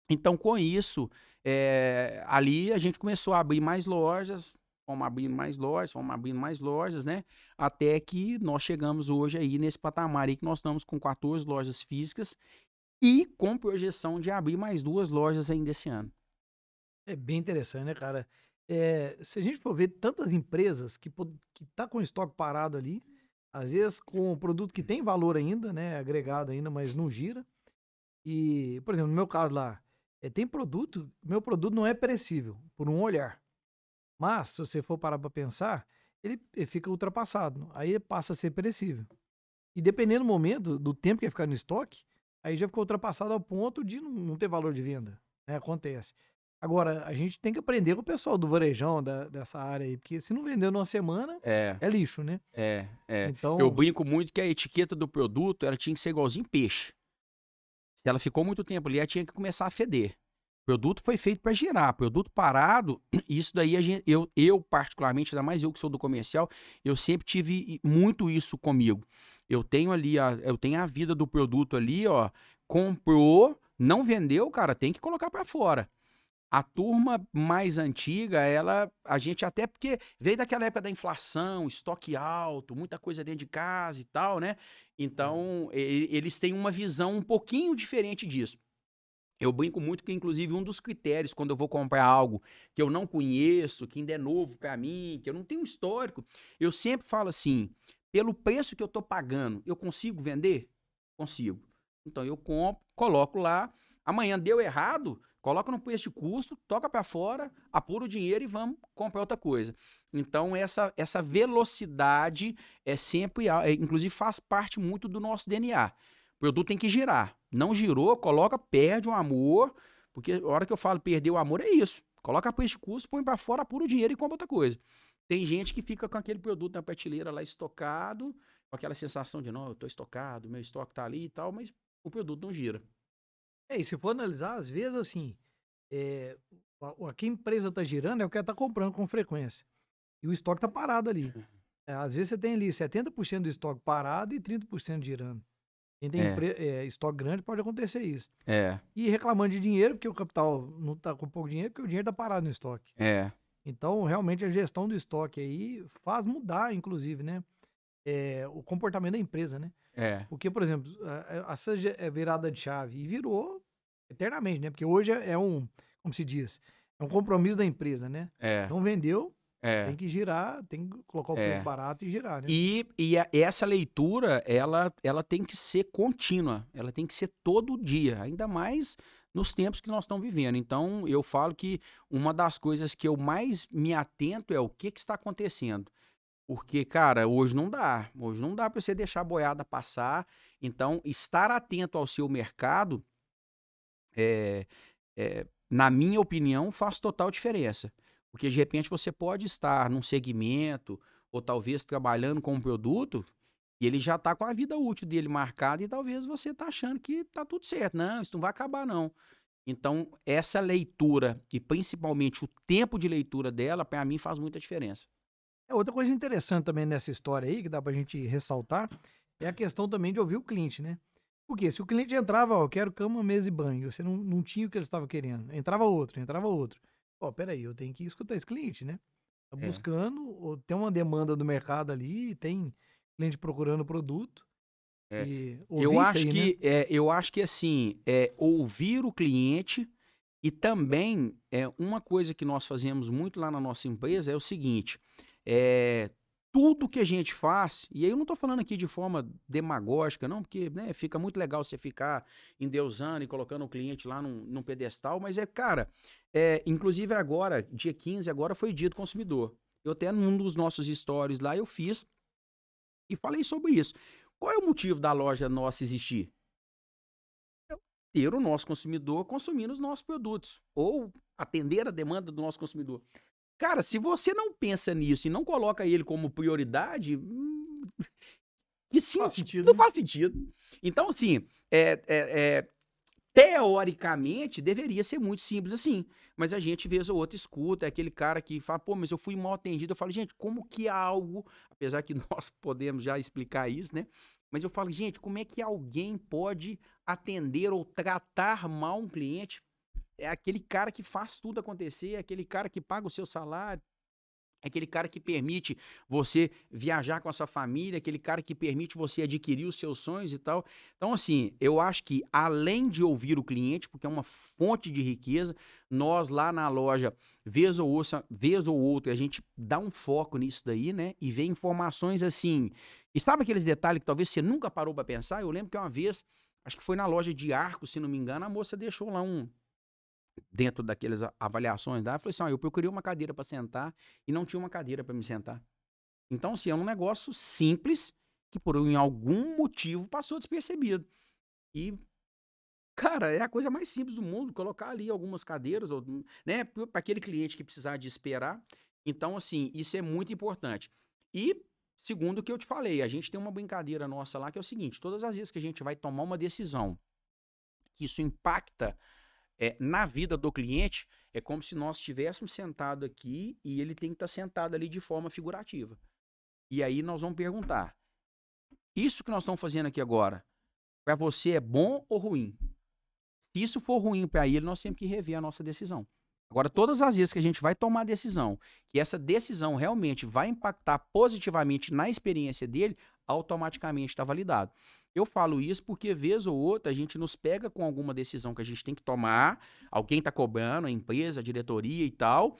Então, com isso, é, ali a gente começou a abrir mais lojas, fomos abrindo mais lojas, fomos abrindo mais lojas, né? Até que nós chegamos hoje aí nesse patamar aí que nós estamos com 14 lojas físicas e com projeção de abrir mais duas lojas ainda esse ano. É bem interessante, né, cara? É, se a gente for ver tantas empresas que, que tá com o estoque parado ali, às vezes com um produto que tem valor ainda, né, agregado ainda, mas não gira. E, por exemplo, no meu caso lá, é, tem produto, meu produto não é perecível, por um olhar. Mas, se você for parar para pensar, ele, ele fica ultrapassado. Aí passa a ser perecível. E dependendo do momento, do tempo que vai ficar no estoque, aí já ficou ultrapassado ao ponto de não ter valor de venda. Né? Acontece. Agora, a gente tem que aprender com o pessoal do varejão, da, dessa área aí, porque se não vendeu numa semana, é, é lixo, né? É, é. Então... Eu brinco muito que a etiqueta do produto, ela tinha que ser igualzinho peixe. Se ela ficou muito tempo ali, ela tinha que começar a feder. O produto foi feito para girar, produto parado, isso daí gente, eu, eu particularmente, ainda mais eu que sou do comercial, eu sempre tive muito isso comigo. Eu tenho ali, a, eu tenho a vida do produto ali, ó, comprou, não vendeu, cara, tem que colocar para fora. A turma mais antiga, ela, a gente até porque veio daquela época da inflação, estoque alto, muita coisa dentro de casa e tal, né? Então, eles têm uma visão um pouquinho diferente disso. Eu brinco muito que, inclusive, um dos critérios quando eu vou comprar algo que eu não conheço, que ainda é novo para mim, que eu não tenho histórico, eu sempre falo assim: pelo preço que eu tô pagando, eu consigo vender? Consigo. Então eu compro, coloco lá. Amanhã deu errado, coloca no preço de custo, toca para fora, apura o dinheiro e vamos comprar outra coisa. Então essa essa velocidade é sempre, é, inclusive faz parte muito do nosso DNA. O produto tem que girar. Não girou, coloca, perde o amor. Porque a hora que eu falo perder o amor é isso. Coloca preço de custo, põe para fora, apura o dinheiro e compra outra coisa. Tem gente que fica com aquele produto na prateleira lá estocado. com aquela sensação de, não, eu tô estocado, meu estoque tá ali e tal, mas o produto não gira. É, e se for analisar, às vezes, assim, é, a, a que a empresa tá girando é o que ela tá comprando com frequência. E o estoque tá parado ali. É, às vezes você tem ali 70% do estoque parado e 30% girando. Quem tem É. empre- é, estoque grande pode acontecer isso. É, E reclamando de dinheiro, porque o capital não tá com pouco dinheiro, porque o dinheiro tá parado no estoque. é, Então, realmente, a gestão do estoque aí faz mudar, inclusive, né? é, o comportamento da empresa, né? é, Porque, por exemplo, essa é virada de chave e virou eternamente, né? Porque hoje é é um, como se diz, é um compromisso da empresa, né? é, Não vendeu, é. tem que girar, tem que colocar o É. preço barato e girar, né? E, e a- essa leitura, ela, ela tem que ser contínua, ela tem que ser todo dia, ainda mais nos tempos que nós estamos vivendo. Então, eu falo que uma das coisas que eu mais me atento é o que, que está acontecendo. Porque, cara, hoje não dá. Hoje não dá para você deixar a boiada passar. Então, estar atento ao seu mercado, é, é, na minha opinião, faz total diferença. Porque, de repente, você pode estar num segmento ou talvez trabalhando com um produto e ele já está com a vida útil dele marcada e talvez você está achando que está tudo certo. Não, isso não vai acabar não. Então, essa leitura e principalmente o tempo de leitura dela, para mim, faz muita diferença. É, outra coisa interessante também nessa história aí, que dá pra gente ressaltar, é a questão também de ouvir o cliente, né? Porque se o cliente entrava, ó, eu quero cama, mesa e banho, você não, não tinha o que ele estava querendo. Entrava outro, entrava outro. Ó, peraí, eu tenho que escutar esse cliente, né? Tá É. buscando, ou tem uma demanda do mercado ali, tem cliente procurando produto. É. E Eu acho aí, né? que é, eu acho que assim, é ouvir o cliente e também é uma coisa que nós fazemos muito lá na nossa empresa é o seguinte, é tudo que a gente faz, e aí eu não estou falando aqui de forma demagógica, não, porque né, fica muito legal você ficar endeusando e colocando o cliente lá num, num pedestal, mas é, cara, é, inclusive agora, dia 15, agora foi dia do consumidor. Eu até num dos nossos stories lá eu fiz e falei sobre isso. Qual é o motivo da loja nossa existir? É ter o nosso consumidor consumindo os nossos produtos. Ou atender a demanda do nosso consumidor. Cara, se você não pensa nisso e não coloca ele como prioridade, hum, que sim, Faz sentido, não né? faz sentido. Então, assim, é, é- é, teoricamente deveria ser muito simples assim. Mas a gente, vez ou outra, escuta, é aquele cara que fala, pô, mas eu fui mal atendido. Eu falo, gente, como que algo, apesar que nós podemos já explicar isso, né? Mas eu falo, gente, como é que alguém pode atender ou tratar mal um cliente? É aquele cara que faz tudo acontecer, é aquele cara que paga o seu salário, é aquele cara que permite você viajar com a sua família, aquele cara que permite você adquirir os seus sonhos e tal. Então, assim, eu acho que além de ouvir o cliente, porque é uma fonte de riqueza, nós lá na loja, vez ou outra, vez ou outra, a gente dá um foco nisso daí, né? E vê informações assim. E sabe aqueles detalhes que talvez você nunca parou para pensar? Eu lembro que uma vez, acho que foi na loja de arco, se não me engano, a moça deixou lá um dentro daquelas avaliações da, falei assim, ó, eu procurei uma cadeira para sentar e não tinha uma cadeira para me sentar. Então, assim, é um negócio simples que por em algum motivo passou despercebido. E cara, é a coisa mais simples do mundo, colocar ali algumas cadeiras, ou, né, para aquele cliente que precisar de esperar. Então, assim, isso é muito importante. E segundo o que eu te falei, a gente tem uma brincadeira nossa lá que é o seguinte, todas as vezes que a gente vai tomar uma decisão que isso impacta é, na vida do cliente, é como se nós estivéssemos sentado aqui e ele tem que estar sentado ali de forma figurativa. E aí nós vamos perguntar: isso que nós estamos fazendo aqui agora, para você é bom ou ruim? Se isso for ruim para ele, nós temos que rever a nossa decisão. Agora, todas as vezes que a gente vai tomar decisão, que essa decisão realmente vai impactar positivamente na experiência dele, automaticamente está validado. Eu falo isso porque, vez ou outra, a gente nos pega com alguma decisão que a gente tem que tomar, alguém está cobrando, a empresa, a diretoria e tal,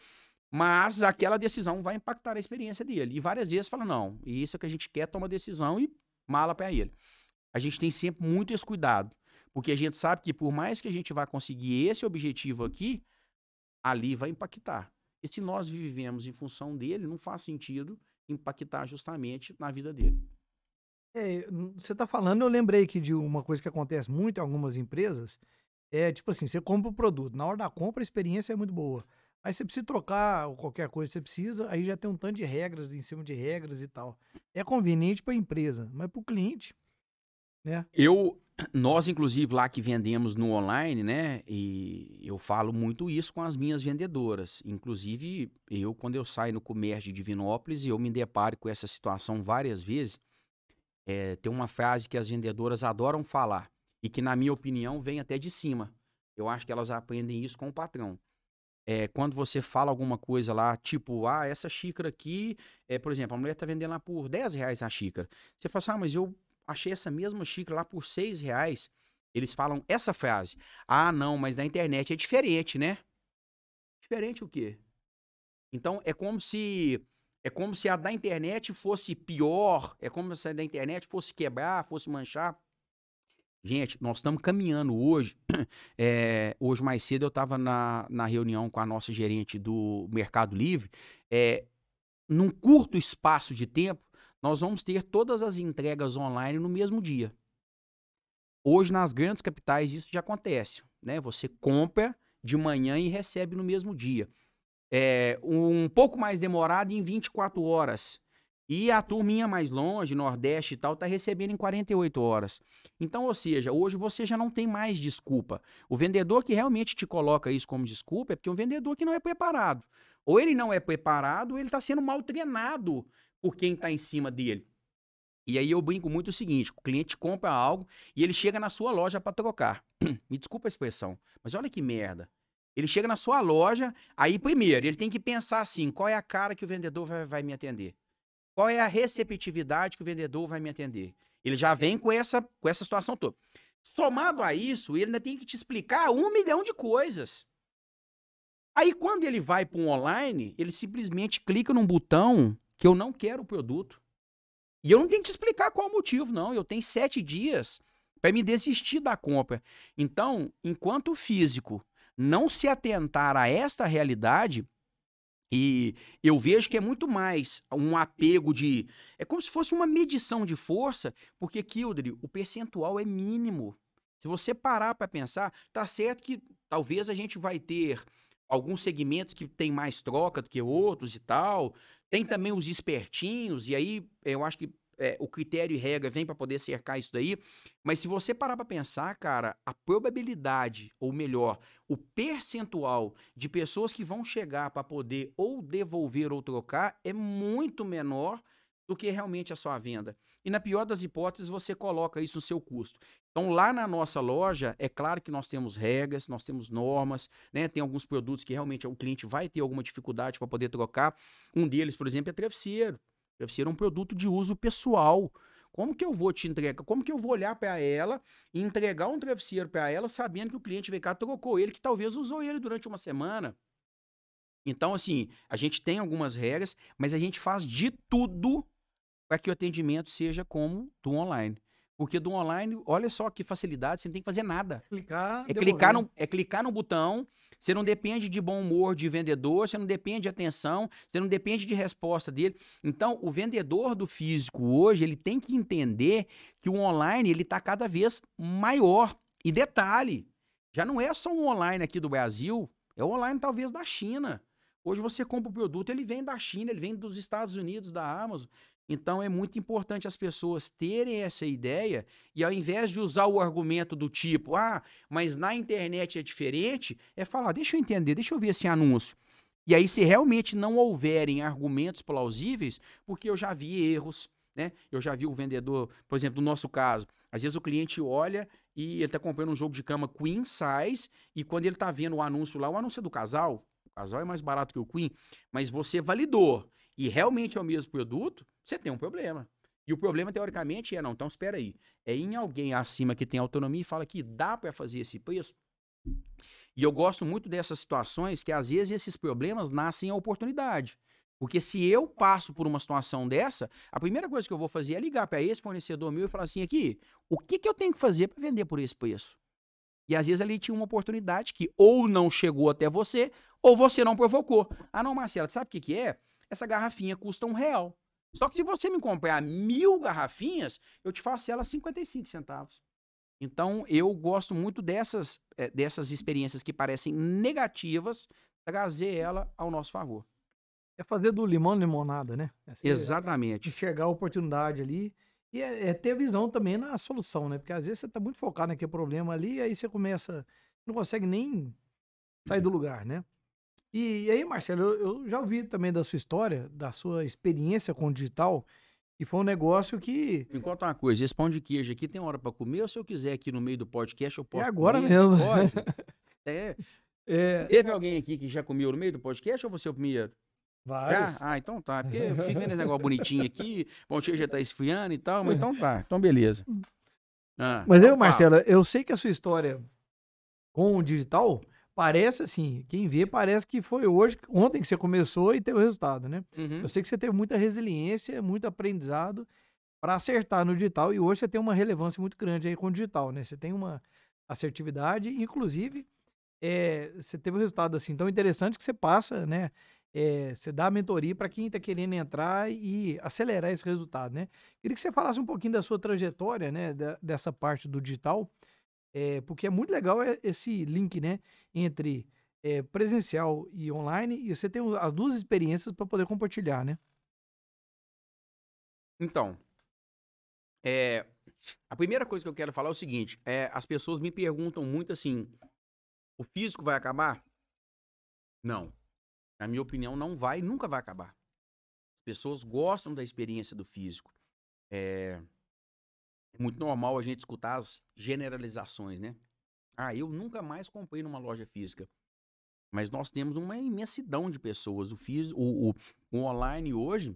mas aquela decisão vai impactar a experiência dele. E várias vezes fala, não, isso é que a gente quer, toma decisão e mala para ele. A gente tem sempre muito esse cuidado, porque a gente sabe que por mais que a gente vá conseguir esse objetivo aqui, ali vai impactar. E se nós vivemos em função dele, não faz sentido impactar justamente na vida dele. É, n- você tá falando, eu lembrei aqui de uma coisa que acontece muito em algumas empresas. É tipo assim, você compra o produto, na hora da compra a experiência é muito boa. Aí você precisa trocar ou qualquer coisa, você precisa, aí já tem um tanto de regras em cima de regras e tal. É conveniente para a empresa, mas para o cliente, né? Eu, nós inclusive lá que vendemos no online, né? E eu falo muito isso com as minhas vendedoras. Inclusive, eu quando eu saio no comércio de Divinópolis, eu me deparo com essa situação várias vezes. É, tem uma frase que as vendedoras adoram falar e que, na minha opinião, vem até de cima. Eu acho que elas aprendem isso com o patrão. É, quando você fala alguma coisa lá, tipo, ah, essa xícara aqui, é, por exemplo, a mulher tá vendendo lá por 10 reais a xícara. Você fala assim, ah, mas eu achei essa mesma xícara lá por 6 reais. Eles falam essa frase. Ah, não, mas na internet é diferente, né? Diferente o quê? Então é como se é como se a da internet fosse pior, é como se a da internet fosse quebrar, fosse manchar. Gente, nós estamos caminhando hoje. É, hoje mais cedo eu estava na, na reunião com a nossa gerente do Mercado Livre. É, num curto espaço de tempo, nós vamos ter todas as entregas online no mesmo dia. Hoje, nas grandes capitais, isso já acontece. Né? Você compra de manhã e recebe no mesmo dia. É, um pouco mais demorado em 24 horas. E a turminha mais longe, Nordeste e tal, tá recebendo em 48 horas. Então, ou seja, hoje você já não tem mais desculpa. O vendedor que realmente te coloca isso como desculpa é porque é um vendedor que não é preparado. Ou ele não é preparado, ou ele está sendo mal treinado por quem está em cima dele. E aí eu brinco muito o seguinte: o cliente compra algo e ele chega na sua loja para trocar. Me desculpa a expressão, mas olha que merda. Ele chega na sua loja, aí primeiro ele tem que pensar assim: qual é a cara que o vendedor vai, vai me atender? Qual é a receptividade que o vendedor vai me atender? Ele já vem com essa, com essa situação toda. Somado a isso, ele ainda tem que te explicar um milhão de coisas. Aí, quando ele vai para um online, ele simplesmente clica num botão que eu não quero o produto. E eu não tenho que te explicar qual o motivo, não. Eu tenho sete dias para me desistir da compra. Então, enquanto o físico não se atentar a esta realidade, e eu vejo que é muito mais um apego de. É como se fosse uma medição de força, porque, Kildre, o percentual é mínimo. Se você parar para pensar, tá certo que talvez a gente vai ter alguns segmentos que tem mais troca do que outros e tal. Tem também os espertinhos, e aí eu acho que é, o critério e regra vem para poder cercar isso daí. Mas se você parar para pensar, cara, a probabilidade, ou melhor, o percentual de pessoas que vão chegar para poder ou devolver ou trocar é muito menor do que realmente a sua venda. E na pior das hipóteses, você coloca isso no seu custo. Então, lá na nossa loja, é claro que nós temos regras, nós temos normas, né? Tem alguns produtos que realmente o cliente vai ter alguma dificuldade para poder trocar. Um deles, por exemplo, é travesseiro. Travesseiro é um produto de uso pessoal. Como que eu vou te entregar? Como que eu vou olhar para ela e entregar um travesseiro para ela sabendo que o cliente veio cá, trocou ele, que talvez usou ele durante uma semana? Então, assim, a gente tem algumas regras, mas a gente faz de tudo para que o atendimento seja como do online. Porque do online, olha só que facilidade, você não tem que fazer nada. Clicar, é clicar, no, é clicar no botão, você não depende de bom humor de vendedor, você não depende de atenção, você não depende de resposta dele. Então, o vendedor do físico hoje, ele tem que entender que o online, ele está cada vez maior. E detalhe, já não é só um online aqui do Brasil, é o online talvez da China. Hoje você compra o produto, ele vem da China, ele vem dos Estados Unidos, da Amazon. Então é muito importante as pessoas terem essa ideia e ao invés de usar o argumento do tipo, ah, mas na internet é diferente, é falar, deixa eu entender, deixa eu ver esse anúncio. E aí, se realmente não houverem argumentos plausíveis, porque eu já vi erros, né? Eu já vi o vendedor, por exemplo, no nosso caso, às vezes o cliente olha e ele está comprando um jogo de cama Queen Size, e quando ele está vendo o anúncio lá, o anúncio é do casal, o casal é mais barato que o Queen, mas você validou e realmente é o mesmo produto, você tem um problema. E o problema, teoricamente, é não. Então, espera aí. É em alguém acima que tem autonomia e fala que dá para fazer esse preço. E eu gosto muito dessas situações que, às vezes, esses problemas nascem a oportunidade. Porque se eu passo por uma situação dessa, a primeira coisa que eu vou fazer é ligar para esse fornecedor meu e falar assim: aqui, o que, que eu tenho que fazer para vender por esse preço? E às vezes ali tinha uma oportunidade que ou não chegou até você, ou você não provocou. Ah, não, Marcelo, sabe o que, que é? Essa garrafinha custa um real. Só que se você me comprar mil garrafinhas, eu te faço ela 55 centavos. Então, eu gosto muito dessas, é, dessas experiências que parecem negativas, trazer ela ao nosso favor. É fazer do limão limonada, né? É você Exatamente. enxergar a oportunidade ali. E é, é ter visão também na solução, né? Porque às vezes você tá muito focado naquele problema ali, aí você começa. Não consegue nem sair do lugar, né? E, e aí, Marcelo, eu, eu já ouvi também da sua história, da sua experiência com o digital, e foi um negócio que. Me conta uma coisa, esse pão de queijo aqui tem hora para comer ou se eu quiser aqui no meio do podcast eu posso É agora comer? mesmo. Pode. É. É, Teve alguém aqui que já comeu no meio do podcast ou você é o primeiro? Já? vários. Ah, então tá. Porque eu fico vendo esse negócio bonitinho aqui, de queijo já tá esfriando e tal, mas então tá. Então beleza. Ah, Mas então eu, fala. Marcelo, eu sei que a sua história com o digital parece assim, quem vê parece que foi hoje, ontem que você começou e teve o resultado, né? Uhum. Eu sei que você teve muita resiliência, muito aprendizado para acertar no digital e hoje você tem uma relevância muito grande aí com o digital, né? Você tem uma assertividade, inclusive, é, você teve um resultado assim tão interessante que você passa, né? é, você dá a mentoria para quem está querendo entrar e acelerar esse resultado, né? Queria que você falasse um pouquinho da sua trajetória, né? da- dessa parte do digital, é, porque é muito legal esse link, né? Entre é, presencial e online e você tem as duas experiências para poder compartilhar, né? Então, é, a primeira coisa que eu quero falar é o seguinte: é, as pessoas me perguntam muito assim: o físico vai acabar? Não. Na minha opinião, não vai, nunca vai acabar. As pessoas gostam da experiência do físico. É, é muito normal a gente escutar as generalizações, né? Ah, eu nunca mais comprei numa loja física. Mas nós temos uma imensidão de pessoas. O, físico, o, o, o online hoje,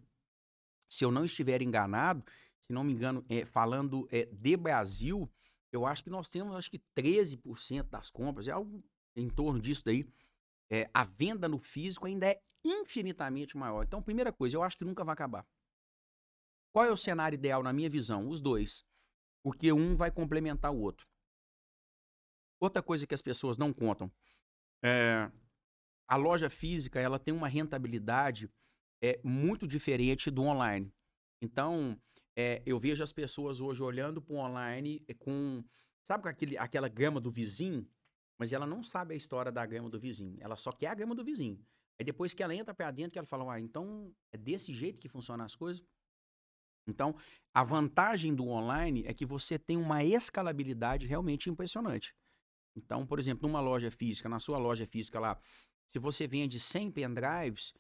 se eu não estiver enganado, se não me engano, é, falando é, de Brasil, eu acho que nós temos acho que 13% das compras, é algo em torno disso daí. É, a venda no físico ainda é infinitamente maior. Então, primeira coisa, eu acho que nunca vai acabar. Qual é o cenário ideal na minha visão? Os dois. Porque um vai complementar o outro. Outra coisa que as pessoas não contam. É, a loja física ela tem uma rentabilidade é, muito diferente do online. Então, é, eu vejo as pessoas hoje olhando para o online com. Sabe com aquele, aquela grama do vizinho? Mas ela não sabe a história da grama do vizinho. Ela só quer a grama do vizinho. Aí depois que ela entra para dentro, que ela fala, ah, então é desse jeito que funcionam as coisas? Então, a vantagem do online é que você tem uma escalabilidade realmente impressionante. Então, por exemplo, numa loja física, na sua loja física lá, se você vende 100 pendrives,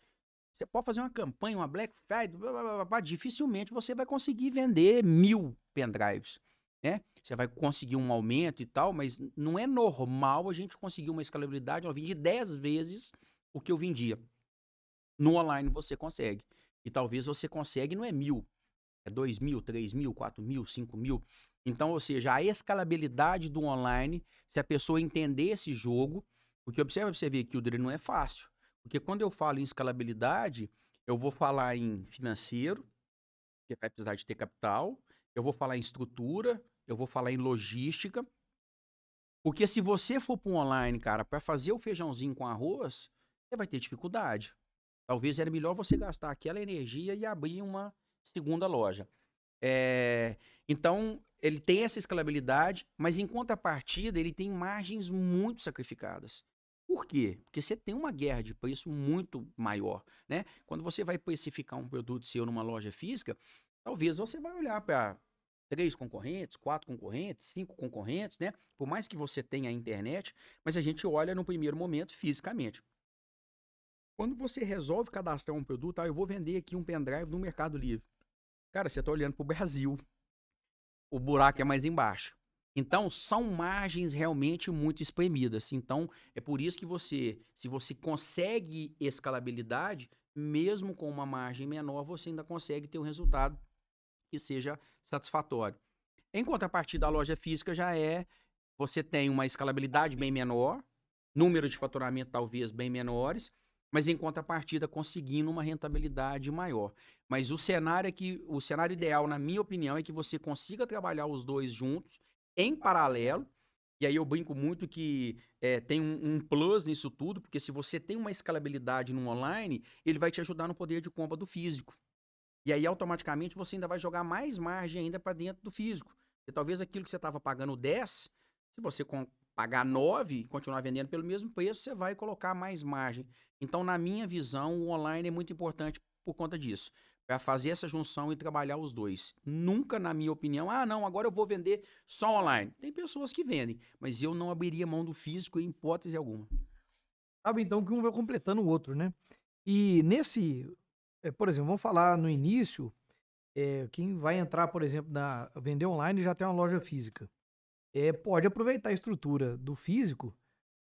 você pode fazer uma campanha, uma Black Friday, blá, blá, blá, dificilmente você vai conseguir vender mil pendrives, né? Você vai conseguir um aumento e tal, mas não é normal a gente conseguir uma escalabilidade, eu vendi 10 vezes o que eu vendia. No online você consegue. E talvez você consegue, não é mil, é dois mil, três mil, quatro mil, cinco mil. Então, ou seja, a escalabilidade do online, se a pessoa entender esse jogo, porque observa você ver que o não é fácil. Porque quando eu falo em escalabilidade, eu vou falar em financeiro, que vai precisar de ter capital, eu vou falar em estrutura, eu vou falar em logística. Porque se você for para um online, cara, para fazer o feijãozinho com arroz, você vai ter dificuldade. Talvez era melhor você gastar aquela energia e abrir uma segunda loja. É, então, ele tem essa escalabilidade, mas em contrapartida, ele tem margens muito sacrificadas. Por quê? Porque você tem uma guerra de preço muito maior, né? Quando você vai precificar um produto seu numa loja física, talvez você vai olhar para três concorrentes, quatro concorrentes, cinco concorrentes, né? Por mais que você tenha a internet, mas a gente olha no primeiro momento fisicamente. Quando você resolve cadastrar um produto, ah, eu vou vender aqui um pendrive no Mercado Livre. Cara, você está olhando para o Brasil. O buraco é mais embaixo. Então, são margens realmente muito espremidas. Então, é por isso que você, se você consegue escalabilidade, mesmo com uma margem menor, você ainda consegue ter um resultado que seja satisfatório. Em contrapartida, a loja física já é, você tem uma escalabilidade bem menor, número de faturamento talvez bem menores, mas em contrapartida conseguindo uma rentabilidade maior. Mas o cenário é que o cenário ideal, na minha opinião, é que você consiga trabalhar os dois juntos em paralelo. E aí eu brinco muito que é, tem um, um, plus nisso tudo, porque se você tem uma escalabilidade no online, ele vai te ajudar no poder de compra do físico. E aí automaticamente você ainda vai jogar mais margem ainda para dentro do físico. E talvez aquilo que você estava pagando 10, se você pagar 9 e continuar vendendo pelo mesmo preço, você vai colocar mais margem. Então, na minha visão, o online é muito importante por conta disso. Para fazer essa junção e trabalhar os dois. Nunca, na minha opinião, ah, não, agora eu vou vender só online. Tem pessoas que vendem, mas eu não abriria mão do físico em hipótese alguma. Sabe, então, que um vai completando o outro, né? E nesse, é, por exemplo, vamos falar no início, é, quem vai entrar, por exemplo, na vender online já tem uma loja física. É, pode aproveitar a estrutura do físico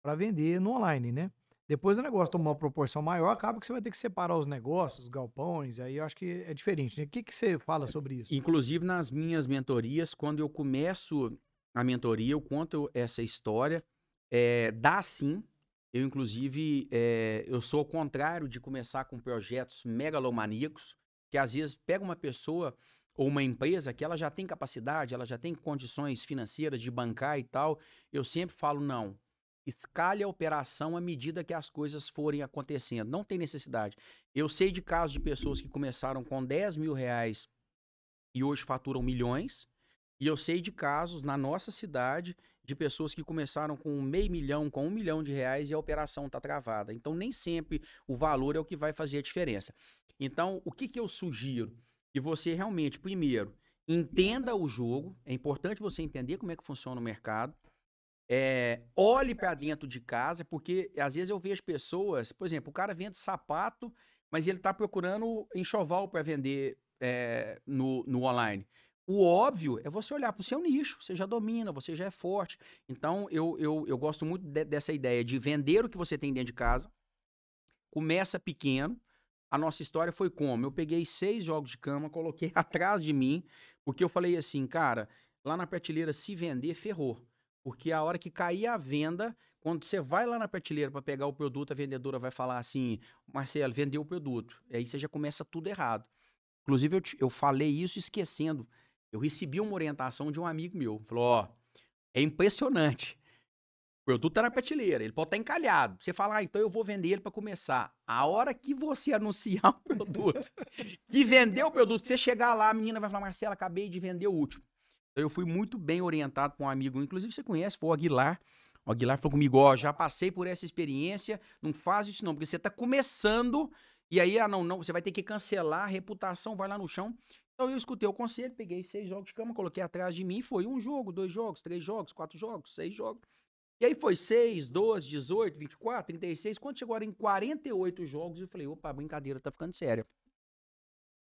para vender no online, né? Depois o negócio tomar uma proporção maior, acaba que você vai ter que separar os negócios, os galpões, aí eu acho que é diferente. Né? O que, que você fala sobre isso? Inclusive, nas minhas mentorias, quando eu começo a mentoria, eu conto essa história. É, dá sim. Eu, inclusive, é, eu sou ao contrário de começar com projetos megalomaníacos, que às vezes pega uma pessoa ou uma empresa que ela já tem capacidade, ela já tem condições financeiras de bancar e tal. Eu sempre falo, não, escale a operação à medida que as coisas forem acontecendo. Não tem necessidade. Eu sei de casos de pessoas que começaram com 10 mil reais e hoje faturam milhões. E eu sei de casos na nossa cidade de pessoas que começaram com meio milhão, com um milhão de reais e a operação está travada. Então, nem sempre o valor é o que vai fazer a diferença. Então, o que, que eu sugiro? Que você realmente, primeiro, entenda o jogo. É importante você entender como é que funciona o mercado. É, olhe para dentro de casa, porque às vezes eu vejo pessoas, por exemplo, o cara vende sapato, mas ele está procurando enxoval para vender é, no, no online. O óbvio é você olhar para o seu nicho, você já domina, você já é forte. Então, eu, eu, eu gosto muito de, dessa ideia de vender o que você tem dentro de casa. Começa pequeno. A nossa história foi como? Eu peguei seis jogos de cama, coloquei atrás de mim, porque eu falei assim, cara, lá na prateleira, se vender, ferrou. Porque a hora que cair a venda, quando você vai lá na prateleira para pegar o produto, a vendedora vai falar assim: Marcelo, vendeu o produto. E aí você já começa tudo errado. Inclusive, eu, eu falei isso esquecendo. Eu recebi uma orientação de um amigo meu. Falou: Ó, é impressionante. O produto tá na prateleira, ele pode estar tá encalhado. Você fala, ah, então eu vou vender ele para começar. A hora que você anunciar o produto, que vendeu o produto, você chegar lá, a menina vai falar, Marcelo, acabei de vender o último. Então eu fui muito bem orientado por um amigo, inclusive você conhece, foi o Aguilar. O Aguilar falou comigo, ó, já passei por essa experiência, não faz isso não, porque você tá começando e aí, ah, não, não, você vai ter que cancelar, a reputação vai lá no chão. Então eu escutei o conselho, peguei seis jogos de cama, coloquei atrás de mim, foi um jogo, dois jogos, três jogos, quatro jogos, seis jogos. E aí foi 6, 12, 18, 24, 36. Quando chegou em 48 jogos, eu falei, opa, a brincadeira tá ficando séria.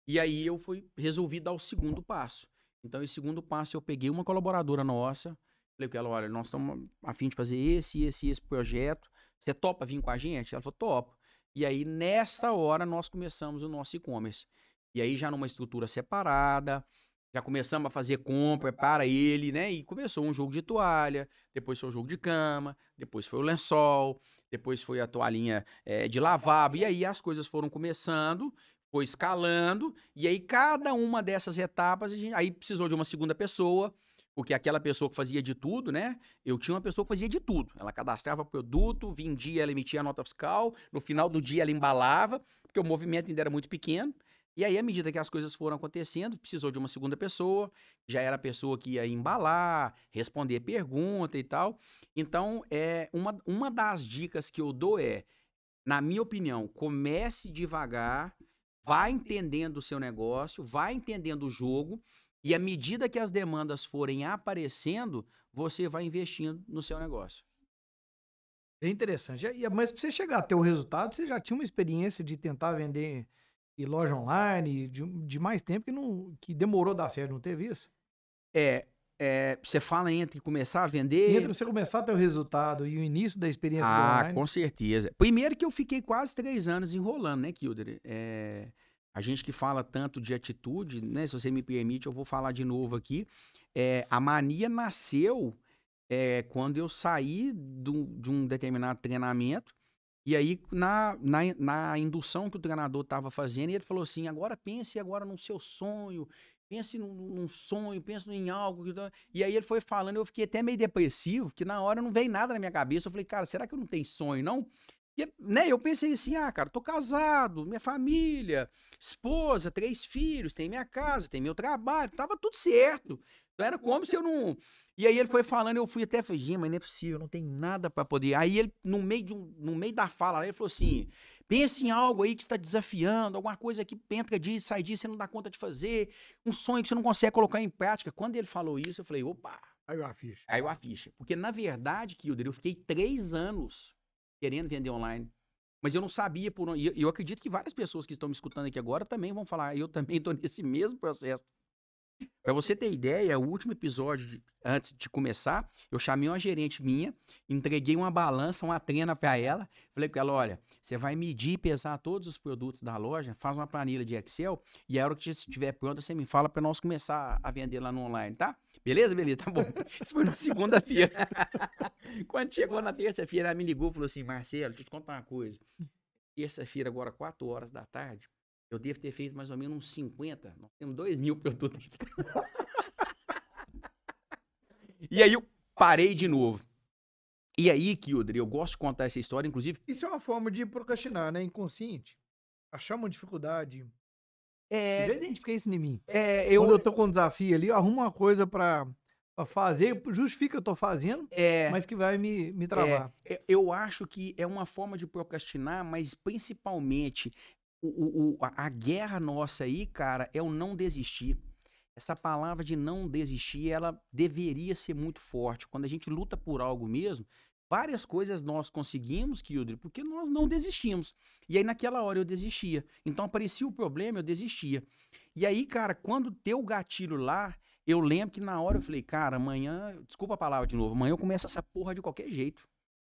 E aí eu fui, resolvi dar o segundo passo. Então, esse segundo passo, eu peguei uma colaboradora nossa, falei com ela, olha, nós estamos a fim de fazer esse, esse, esse projeto. Você topa vir com a gente? Ela falou, topo. E aí, nessa hora, nós começamos o nosso e-commerce. E aí, já numa estrutura separada, já começamos a fazer compra para ele, né? E começou um jogo de toalha, depois foi o jogo de cama, depois foi o lençol, depois foi a toalhinha é, de lavabo. E aí as coisas foram começando, foi escalando, e aí cada uma dessas etapas, gente, aí precisou de uma segunda pessoa, porque aquela pessoa que fazia de tudo, né? Eu tinha uma pessoa que fazia de tudo. Ela cadastrava produto, vendia, ela emitia a nota fiscal, no final do dia ela embalava, porque o movimento ainda era muito pequeno. E aí, à medida que as coisas foram acontecendo, precisou de uma segunda pessoa, já era a pessoa que ia embalar, responder pergunta e tal. Então, é uma, uma das dicas que eu dou é, na minha opinião, comece devagar, vai entendendo o seu negócio, vai entendendo o jogo, e à medida que as demandas forem aparecendo, você vai investindo no seu negócio. É interessante. Mas para você chegar a ter o resultado, você já tinha uma experiência de tentar vender em loja online de, de mais tempo que, não, que demorou a dar certo, não teve isso? É, é, você fala entre começar a vender. Entre você começar a ter o resultado e o início da experiência ah, do online. com certeza. Primeiro que eu fiquei quase três anos enrolando, né, Kilder? É, a gente que fala tanto de atitude, né? Se você me permite, eu vou falar de novo aqui. É, a mania nasceu é, quando eu saí do, de um determinado treinamento. E aí, na, na, na indução que o treinador estava fazendo, ele falou assim: agora pense agora no seu sonho, pense num, num sonho, pense em algo. Que... Tá", e aí ele foi falando, eu fiquei até meio depressivo, que na hora não veio nada na minha cabeça. Eu falei, cara, será que eu não tenho sonho, não? E, né, eu pensei assim, ah, cara, tô casado, minha família, esposa, três filhos, tem minha casa, tem meu trabalho, tava tudo certo. Então era como se eu não. E aí ele foi falando, eu fui até, falei, mas não é possível, não tem nada para poder. Aí ele, no meio, de um, no meio da fala, ele falou assim: pense em algo aí que está desafiando, alguma coisa que entra disso, sai disso, você não dá conta de fazer, um sonho que você não consegue colocar em prática. Quando ele falou isso, eu falei, opa. Aí a ficha. Aí a ficha. Porque, na verdade, Kilder, eu fiquei três anos querendo vender online. Mas eu não sabia por onde. E eu acredito que várias pessoas que estão me escutando aqui agora também vão falar. Eu também estou nesse mesmo processo. Para você ter ideia, o último episódio, de, antes de começar, eu chamei uma gerente minha, entreguei uma balança, uma trena para ela. Falei para ela: olha, você vai medir e pesar todos os produtos da loja, faz uma planilha de Excel e a hora que estiver pronta, você me fala para nós começar a vender lá no online, tá? Beleza, beleza, tá bom. Isso foi na segunda-feira. Quando chegou na terça-feira, ela me ligou e falou assim: Marcelo, deixa eu te contar uma coisa. Terça-feira, agora, 4 horas da tarde, eu devo ter feito mais ou menos uns 50. Nós temos 2 mil produtos. e aí eu parei de novo. E aí, Kildre, eu gosto de contar essa história, inclusive. Isso é uma forma de procrastinar, né? Inconsciente. Achar uma dificuldade. É. Eu já identifiquei isso em mim. É, eu. Quando eu tô com um desafio ali, eu arrumo uma coisa pra, pra fazer, justifica que eu tô fazendo, É, mas que vai me, me travar. é, eu acho que é uma forma de procrastinar, mas principalmente o, o- a guerra nossa aí, cara, é o não desistir. Essa palavra de não desistir, ela deveria ser muito forte. Quando a gente luta por algo mesmo, várias coisas nós conseguimos, Kildre, porque nós não desistimos. E aí naquela hora eu desistia. Então aparecia o problema, eu desistia. E aí, cara, quando deu o gatilho lá, eu lembro que na hora eu falei, cara, amanhã, desculpa a palavra de novo, amanhã eu começo essa porra de qualquer jeito.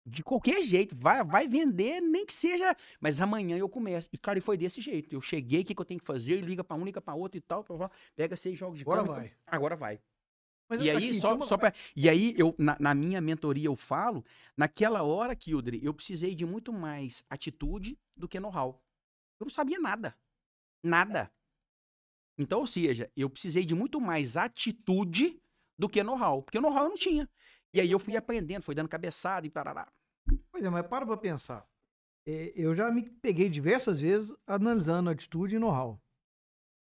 De qualquer jeito, vai, vai vender, nem que seja, mas amanhã eu começo. E, cara, e foi desse jeito. Eu cheguei, o que, que eu tenho que fazer? Liga pra um, liga pra outro e tal, pega seis jogos de Agora vai. Agora vai. Mas E aí, aqui, só, só pra, E aí, eu, na, na minha mentoria, eu falo, naquela hora, Kildre, eu precisei de muito mais atitude do que know-how. Eu não sabia nada. Nada. Então, ou seja, eu precisei de muito mais atitude do que know-how. Porque know-how eu não tinha. E aí eu fui aprendendo, fui dando cabeçada e parará. Pois é, mas para pra pensar. É, eu já me peguei diversas vezes analisando atitude e know-how.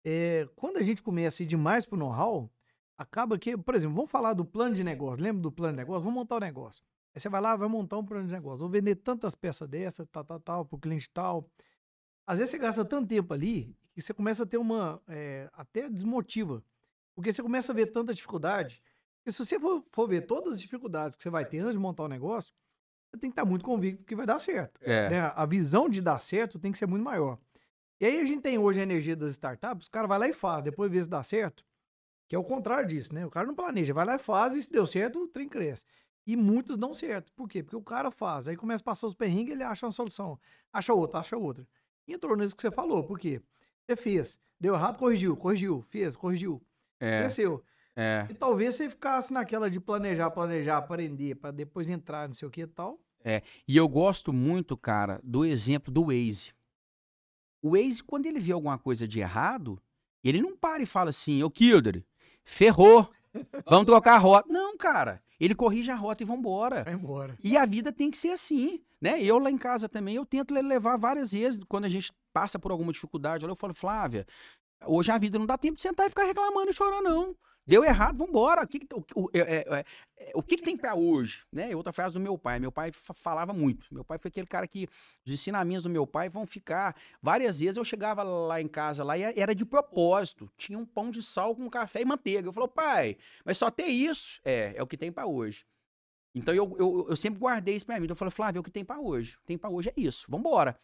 É, quando a gente começa a ir demais pro know-how, acaba que, por exemplo, vamos falar do plano de negócio. Lembra do plano de negócio? Vamos montar o negócio. Aí você vai lá, vai montar um plano de negócio. Vou vender tantas peças dessas, tal, tal, tal, pro cliente tal. Às vezes você gasta tanto tempo ali que você começa a ter uma. é, até desmotiva. Porque você começa a ver tanta dificuldade. E se você for, for ver todas as dificuldades que você vai ter antes de montar o negócio, você tem que estar muito convicto que vai dar certo. É. né? A visão de dar certo tem que ser muito maior. E aí a gente tem hoje a energia das startups, o cara vai lá e faz, depois vê se dá certo. Que é o contrário disso, né? O cara não planeja, vai lá e faz, e se deu certo, o trem cresce. E muitos dão certo. Por quê? Porque o cara faz, aí começa a passar os perrengues, ele acha uma solução. Acha outra, acha outra. E entrou nisso que você falou, por quê? Você fez, deu errado, corrigiu, corrigiu, fez, corrigiu, É, cresceu. É. E talvez você ficasse naquela de planejar, planejar, aprender, para depois entrar, não sei o que e tal. E eu gosto muito, cara, do exemplo do Waze. O Waze, quando ele vê alguma coisa de errado, ele não para e fala assim, ô Kilder, ferrou, vamos trocar a rota. Não, cara, ele corrige a rota e vambora. Vai embora. E a vida tem que ser assim, né? Eu lá em casa também, eu tento le- levar várias vezes, quando a gente passa por alguma dificuldade, eu falo, Flávia, hoje a vida não dá tempo de sentar e ficar reclamando e chorar, não. Deu errado, vambora. O que, o, o- é- é- é- é- o que, que tem pra hoje? Né? Outra frase do meu pai. Meu pai fa- falava muito. Meu pai foi aquele cara que. Os ensinamentos do meu pai vão ficar. Várias vezes eu chegava lá em casa lá e era de propósito. Tinha um pão de sal com café e manteiga. Eu falei, pai, mas só tem isso? É, é o que tem pra hoje. Então eu, eu, eu sempre guardei isso pra mim. Então eu falei, Flávio, é o que tem pra hoje. O que tem pra hoje é isso. Vambora.